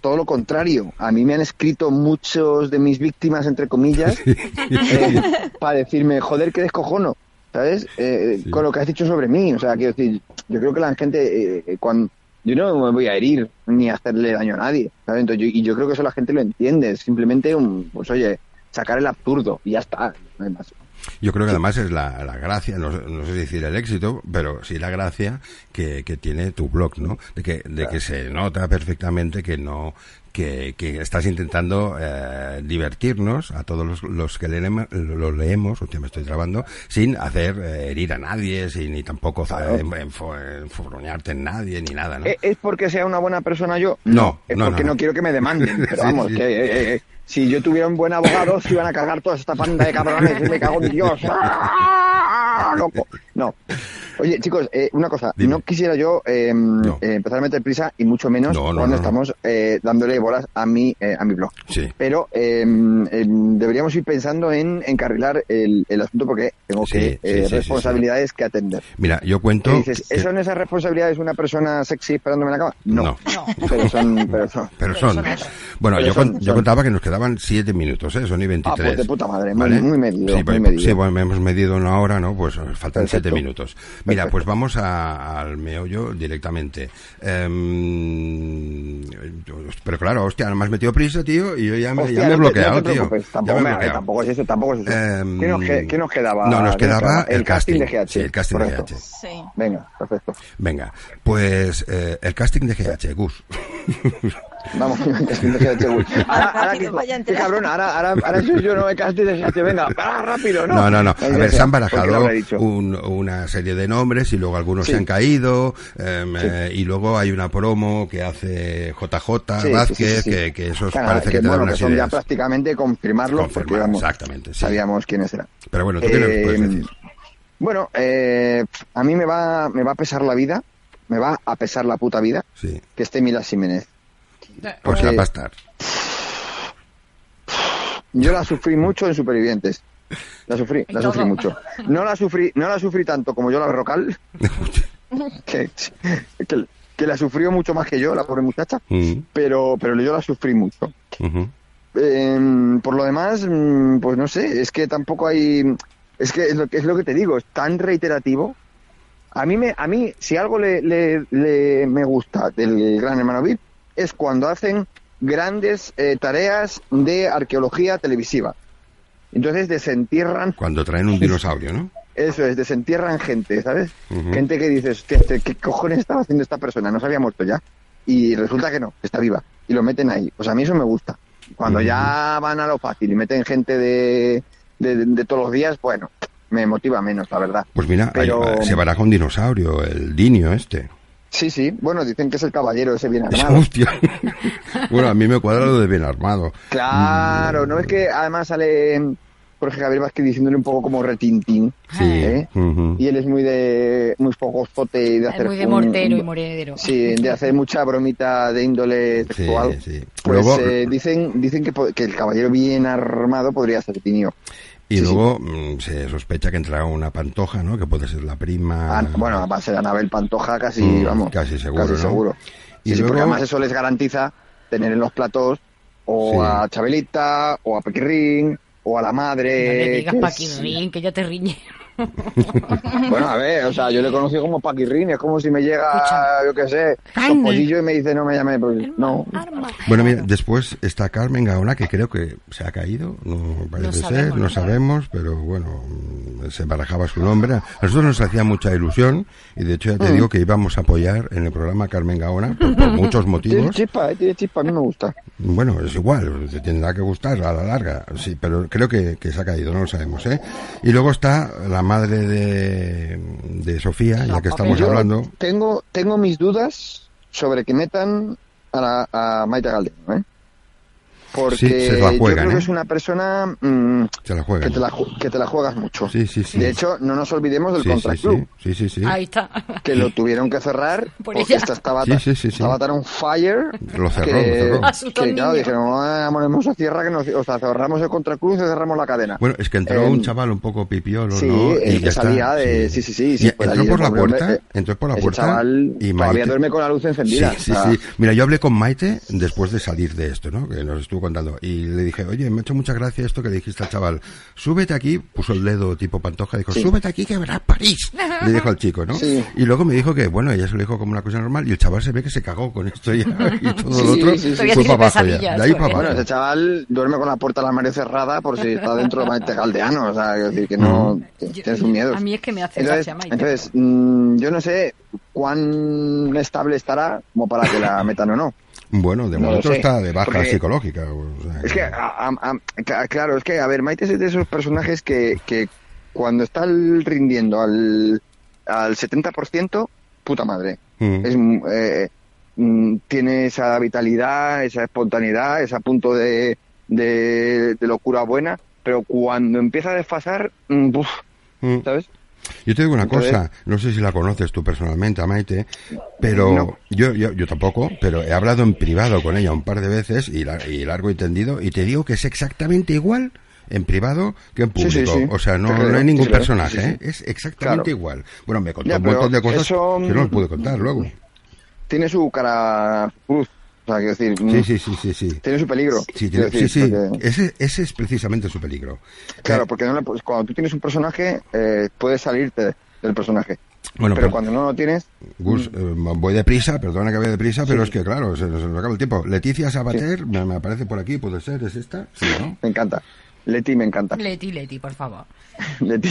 Todo lo contrario, a mí me han escrito muchos de mis víctimas, entre comillas, eh, para decirme, joder, qué descojono, ¿sabes? Eh, Sí. Con lo que has dicho sobre mí, o sea, quiero decir, yo creo que la gente, eh, cuando yo no me voy a herir ni a hacerle daño a nadie, ¿sabes? Entonces, yo- y yo creo que eso la gente lo entiende, es simplemente un, pues oye, sacar el absurdo y ya está, no hay más. Yo creo que además es la, la gracia, no, no sé decir el éxito, pero sí la gracia que, que tiene tu blog, ¿no? De que, de que se nota perfectamente que no, que, que estás intentando eh, divertirnos a todos los, los que leemos, los leemos, hostia, me estoy trabando, sin hacer eh, herir a nadie, sin ni tampoco Claro. enfurruñarte en nadie, ni nada, ¿no? ¿E- ¿Es porque sea una buena persona yo? No, Es porque no, no, no. quiero que me demanden. Pero Sí, vamos, sí. que eh, eh, si yo tuviera un buen abogado, se iban a cargar toda esta panda de cabrones y me cago en Dios. ¡Ah! Loco. No. Oye, chicos, eh, una cosa. Dime. No quisiera yo eh, No. eh, empezar a meter prisa y mucho menos No, no, cuando no, no. estamos eh, dándole bolas a mi, eh, a mi blog. Sí. Pero eh, eh, deberíamos ir pensando en encarrilar el, el asunto porque tengo Sí, que sí, eh, sí, sí, responsabilidades que atender. Mira, yo cuento... ¿Qué dices? que- ¿Eso en esas responsabilidades una persona sexy esperándome en la cama? No. No. No. Pero son, pero son. Pero son. son. Bueno, Pero yo, son- con- yo son. contaba que nos quedaban siete minutos, ¿eh? Son y 23. Ah, pues de puta madre, muy- muy medido, Sí, muy pues, medido. sí, bueno, hemos medido una hora, ¿no? Pues nos faltan Perfecto. siete minutos. Mira, pues vamos a- al meollo directamente. Em, pero claro, hostia, no me has metido prisa, tío, y yo ya me, Hostia, ya me he bloqueado, no te tío. preocupes, Ya Tampoco, me he bloqueado. tampoco es eso, tampoco es eso. Em, ¿Qué, nos, qué nos quedaba? No, nos ¿Qué quedaba el, casting de GH. Sí, el casting correcto. de GH. Sí. Venga, perfecto. Venga, pues eh, el casting de GH, Gus. Vamos, uy. Ahora, ahora, que- vaya qué cabrón, ahora, ahora, ahora soy yo, no el casting de. Venga, ah, rápido, ¿no? No, no, no. A ver, ya se han sea, ¿por qué lo barajado un- una serie de nombres y luego algunos Sí. se han caído. em, Sí. eh, y luego hay una promo que hace JJ Sí, sí, Vázquez, sí, sí, sí. Que, que esos Claro, parece que, te bueno, que unas son ya ideas. prácticamente confirmarlo, porque Confirmar, vamos, exactamente, sí. sabíamos quiénes eran. Pero bueno, ¿tú qué nos puedes Eh, decir? Bueno, eh, a mí me va, me va a pesar la vida, me va a pesar la puta vida Sí. que esté Mila Jiménez. Pues porque- la va a estar. Yo la sufrí mucho en Supervivientes. La sufrí, la sufrí mucho. No la sufrí, no la sufrí tanto como yo la Berrocal, que, que, que la sufrió mucho más que yo, la pobre muchacha, Mm, pero, pero yo la sufrí mucho. Eh, por lo demás, mm, pues no sé, es que tampoco hay, es que es lo que es lo que te digo, es tan reiterativo. A mí me, a mí si algo le, le, le- me gusta del Gran Hermano VIP es cuando hacen grandes eh, tareas de arqueología televisiva. Entonces desentierran, Cuando traen un dinosaurio, ¿no? eso es, desentierran gente, ¿sabes? Gente que dices, "Hostia, este, ¿qué cojones estaba haciendo esta persona? No se había muerto ya. Y resulta que no, está viva. Y lo meten ahí. Pues a mí eso me gusta. Cuando ya van a lo fácil y meten gente de, de, de todos los días, bueno, me motiva menos, la verdad. Pues mira, hay- Pero- se baraja un dinosaurio, el Dinio este. Sí, sí, bueno, dicen que es el caballero ese bien armado. Hostia. bueno, a mí me cuadra lo de bien armado. Claro, ¿no es que además sale Jorge Javier Vázquez diciéndole un poco como retintín? Sí. ¿Eh? Y él es muy de muy fogostote y de Es hacer muy de un- mortero y moredero. Sí, de hacer mucha bromita de índole Sí, sexual. sí. Pues Luego- eh, dicen dicen que, que el caballero bien armado podría ser Tinio. Y Sí, sí. luego mm, se sospecha que entrará una pantoja, ¿no? Que puede ser la prima. Ah, bueno, va a ser Anabel Pantoja casi, Mm, vamos. casi seguro, Casi ¿no? seguro. Y Sí, sí, porque luego- además eso les garantiza tener en los platos o Sí. a Chabelita, o a Pequirrín, o a la No madre. le digas que es- Paquirrín, que ya te riñe. Bueno, a ver, o sea, yo le he conocido como Paquirrín, es como si me llega, Escucha. yo qué sé, Carne. Topollillo y me dice no me llame, pues no. Arma. Bueno, mira, después está Carmen Gaona, que creo que se ha caído, no parece No ser, sabemos, no ¿no? sabemos, pero bueno, se barajaba su nombre. A nosotros nos hacía mucha ilusión, y de hecho ya te Mm. digo que íbamos a apoyar en el programa a Carmen Gaona, por, por muchos Tiene motivos. chispa, eh, tiene chispa, a mí me gusta. Bueno, es igual, te tendrá que gustar a la larga, sí, pero creo que, que se ha caído, no lo sabemos, ¿eh? Y luego está la madre de, de Sofía, ya que estamos Yo hablando. Tengo, tengo mis dudas sobre que metan a, la, a Maite Galdeano, ¿eh? Porque Sí, se la yo juegan, creo ¿eh? que es una persona mm, Se la que, te la, que te la juegas mucho. Sí, sí, sí. De hecho, no nos olvidemos del sí, Contra sí, Club, sí, sí, sí, sí. Ahí está. que lo tuvieron que cerrar Por porque esta estaba, Sí, ta- sí, sí, sí. estaba tan on fire Lo cerró, que, lo cerró. Que, claro, dijeron, ah, ponemos a cierra que nos, o sea, cerramos el Contra Club y cerramos la cadena. Bueno, es que entró Eh, un chaval un poco pipiolo, sí, ¿no? el Y que salía de- sí, sí, sí, sí, pues entró por la puerta, hombre, eh, entró por la ese puerta chaval y todavía Maite- duerme con la luz encendida. Sí, sí, o sea, sí. Mira, yo hablé con Maite después de salir de esto, ¿no? Que nos estuvo contando. Y le dije, oye, me ha hecho mucha gracia esto que le dijiste al chaval. Súbete aquí, puso el dedo tipo pantoja, dijo, Sí. súbete aquí que verás París. Le dijo al chico, ¿no? Sí. Y luego me dijo que, bueno, ella se lo dijo como una cosa normal y el chaval se ve que se cagó con esto ya y todo Sí, lo otro sí, sí. fue para abajo ya. De ahí para. Bueno, ese chaval duerme con la puerta del armario cerrada por si está dentro de Maite Galdeano, o sea, quiero decir que no, Mm. tiene sus miedos. A mí es que me hace Entonces, gracia, Maite. entonces mm, yo no sé, cuán estable estará como para que la metan o no. Bueno, de No momento está de baja porque- psicológica. o sea, Es que, a- a- a- ca- claro, es que, a ver, Maite es de esos personajes que, que cuando está rindiendo al, al 70%, puta madre. mm, Es, eh, mm, tiene esa vitalidad, esa espontaneidad, ese punto de, de, de locura buena, pero cuando empieza a desfasar, mm, buf, mm. ¿sabes? Yo te digo una Entonces- cosa, no sé si la conoces tú personalmente, Maite, pero No. yo, yo, yo tampoco, pero he hablado en privado con ella un par de veces y, la- y largo y tendido, y te digo que es exactamente igual en privado que en Sí, sí, público. sí. O sea, no, Te creo, no hay ningún personaje. ¿eh? es exactamente Claro. igual. Bueno, me contó Ya, un montón de cosas eso, que no os pude contar luego. Tiene su cara cruz, o sea, quiero decir, Sí, mm, sí, sí, sí, sí. tiene su peligro. Sí, tiene- sí, decir, sí. porque- Ese, ese es precisamente su peligro. Claro, Eh, porque no le puedes- cuando tú tienes un personaje, eh, puedes salirte del personaje. bueno, pero pero- cuando no lo tienes, Gus, eh, voy deprisa, perdona que vaya deprisa, pero es que claro, se, se nos acaba el tiempo. Leticia Sabater, me, me aparece por aquí, ¿puede ser? ¿Es esta? Sí, ¿no? me encanta. Leti me encanta. Leti, Leti, por favor. Leti.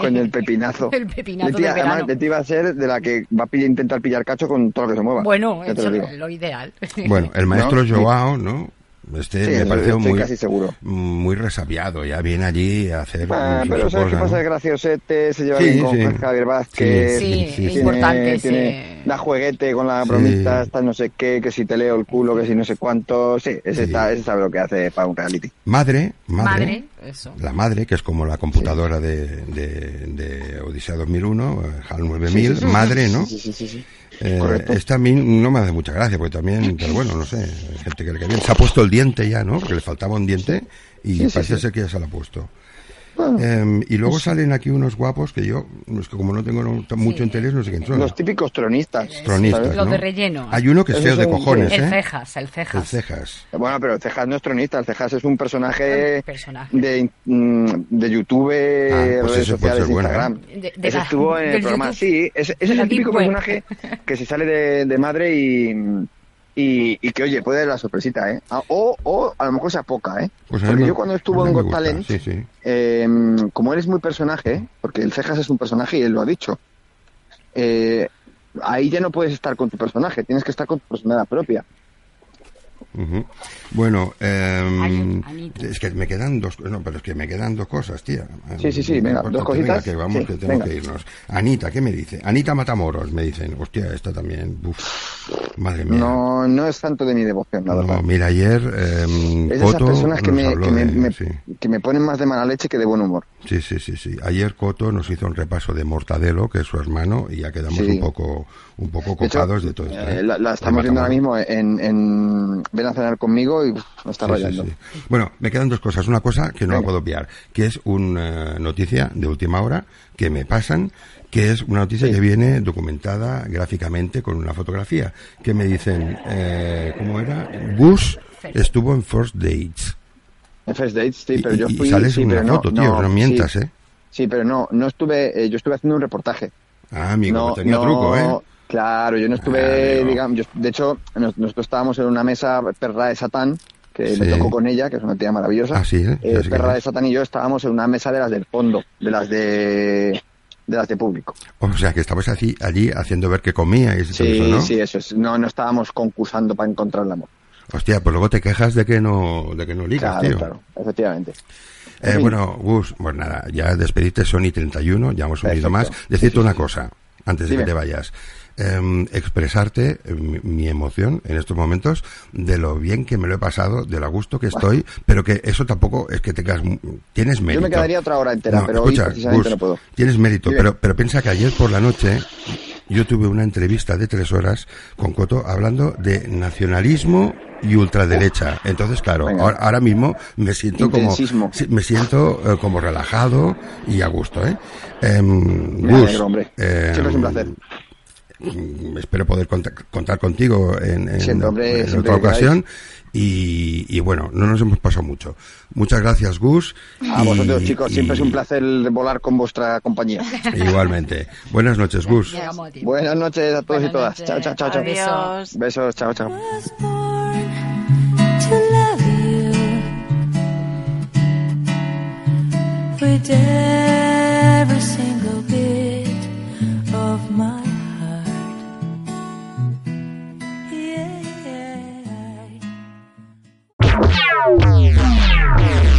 Con el pepinazo. El pepinazo Leti, de además, verano. Leti va a ser de la que va a pillar- intentar pillar cacho con todo lo que se mueva. Bueno, eso es lo ideal. Bueno, el maestro ¿No? Joao, ¿no? Este Sí, me pareció muy, casi seguro. muy resabiado, ya viene allí a hacer Ah, pero sabes qué cosa, pasa, ¿no? es graciosete, se lleva Sí, bien con sí. Javier Vázquez. Sí, Sí, sí, sí. es importante. tiene, sí. tiene- da jueguete con la bromita, está no sé qué, que si te leo el culo, que si no sé cuánto. Sí, ese, Sí. Está, ese sabe lo que hace para un reality. Madre, madre, Madre, eso. la madre, que es como la computadora de, de, de Odisea 2001, eh, HAL 9000, Sí, sí, sí, madre, ¿no? Sí, sí, sí, sí. Eh, esta a mí no me hace mucha gracia, porque también, pero bueno, no sé, hay gente que le cae bien. Se ha puesto el diente ya, ¿no? Porque le faltaba un diente y Sí, sí, parece sí. ser que ya se lo ha puesto. Eh, y luego salen aquí unos guapos que yo, es que como no tengo no- mucho interés, no sé quién son. los típicos tronistas. Tronistas, ¿sabes? Los ¿no? de relleno. Hay uno que es feo de cojones, El ¿eh? cejas, el El cejas. cejas. Bueno, pero el Cejas no es tronista, el Cejas es un personaje Personaje. de, mm, de YouTube, Ah, pues redes ese puede sociales, ser bueno, Instagram. ¿eh? De- de ese la- estuvo en el programa, YouTube. sí, ese, ese es el típico Web. personaje que se sale de, de madre y, y, y que, oye, puede dar la sorpresita, ¿eh? Ah, O, o a lo mejor sea poca, ¿eh? Pues Porque me- yo cuando estuvo en Got Talent, Sí, sí. eh, como eres muy personaje, porque el Cejas es un personaje y él lo ha dicho, eh, ahí ya no puedes estar con tu personaje, tienes que estar con tu personalidad propia. Bueno, Anita. es que me quedan dos, no, pero es que me quedan dos cosas, tía. Sí, sí, sí, venga, dos cositas. que vamos, Sí, que tenemos venga. que irnos. Anita, ¿qué me dice? Anita Matamoros, me dicen. Hostia, esta también, uf, madre mía. No, no es tanto de mi devoción, la No, verdad. mira, ayer em, Es de esas personas que me, que, me, de- me- sí. que me ponen más de mala leche que de buen humor. Sí, sí, sí, sí. Ayer Coto nos hizo un repaso de Mortadelo, que es su hermano, y ya quedamos Sí. un poco, un poco De hecho, copados de todo esto. eh, ¿eh? la, estamos viendo ahora mismo en, en Ven a cenar conmigo y me está Sí, rayando. sí. Bueno, me quedan dos cosas. Una cosa que no la puedo obviar, que es una noticia de última hora que me pasan, que es una noticia Sí. que viene documentada gráficamente con una fotografía, que me dicen, eh, ¿cómo era? Bush estuvo en First Dates. En First Dates, sí, Y- pero yo y, y fui... sales sí, en una pero no, foto, tío, no, mientas, sí, ¿eh? Sí, pero no, no estuve... eh, yo estuve haciendo un reportaje. Ah, amigo, no, tenía no- truco, ¿eh? Claro, yo no estuve, digamos, yo- de hecho, nos- nosotros estábamos en una mesa perra de Satán, que me Sí. tocó con ella, que es una tía maravillosa. Ah, sí, ¿eh? Eh, perra de Satán y yo estábamos en una mesa de las del fondo, de las de de las de público. O sea, que estabas así, allí haciendo ver que comía y Sí, eso, ¿no? sí, eso es. No, no estábamos concursando para encontrar el amor. Hostia, pues luego te quejas de que no, de que no ligas, Claro, tío. claro, efectivamente. Eh, fin. bueno, Gus, pues nada, ya despediste Sony 31, ya hemos subido más. Decirte una cosa, antes de Dime. que te vayas. Em, expresarte eh, mi, mi emoción en estos momentos de lo bien que me lo he pasado, de lo a gusto que estoy, pero que eso tampoco es que tengas, tienes mérito. Yo me quedaría otra hora entera, No, pero escucha, hoy precisamente Gus, no puedo. Tienes mérito, pero, pero piensa que ayer por la noche yo tuve una entrevista de tres horas con Coto hablando de nacionalismo y ultraderecha. Entonces, claro, ahora, ahora mismo me siento como Intensismo. me siento eh, como relajado y a gusto, ¿eh? Em, Me Gus, alegro, hombre. em, Siempre es un placer. Mm, Espero poder conta- contar contigo en, en- Siempre, hombre, en siempre otra ocasión. Y, y bueno, no nos hemos pasado mucho. Muchas gracias, Gus. A y- vosotros, chicos, siempre es un placer volar con vuestra compañía. Igualmente. Buenas noches, Gus. Buenas noches a todos Buenas y todas. noches. Chao, chao, chao, chao. Adiós. Besos, chao, chao. Tchau.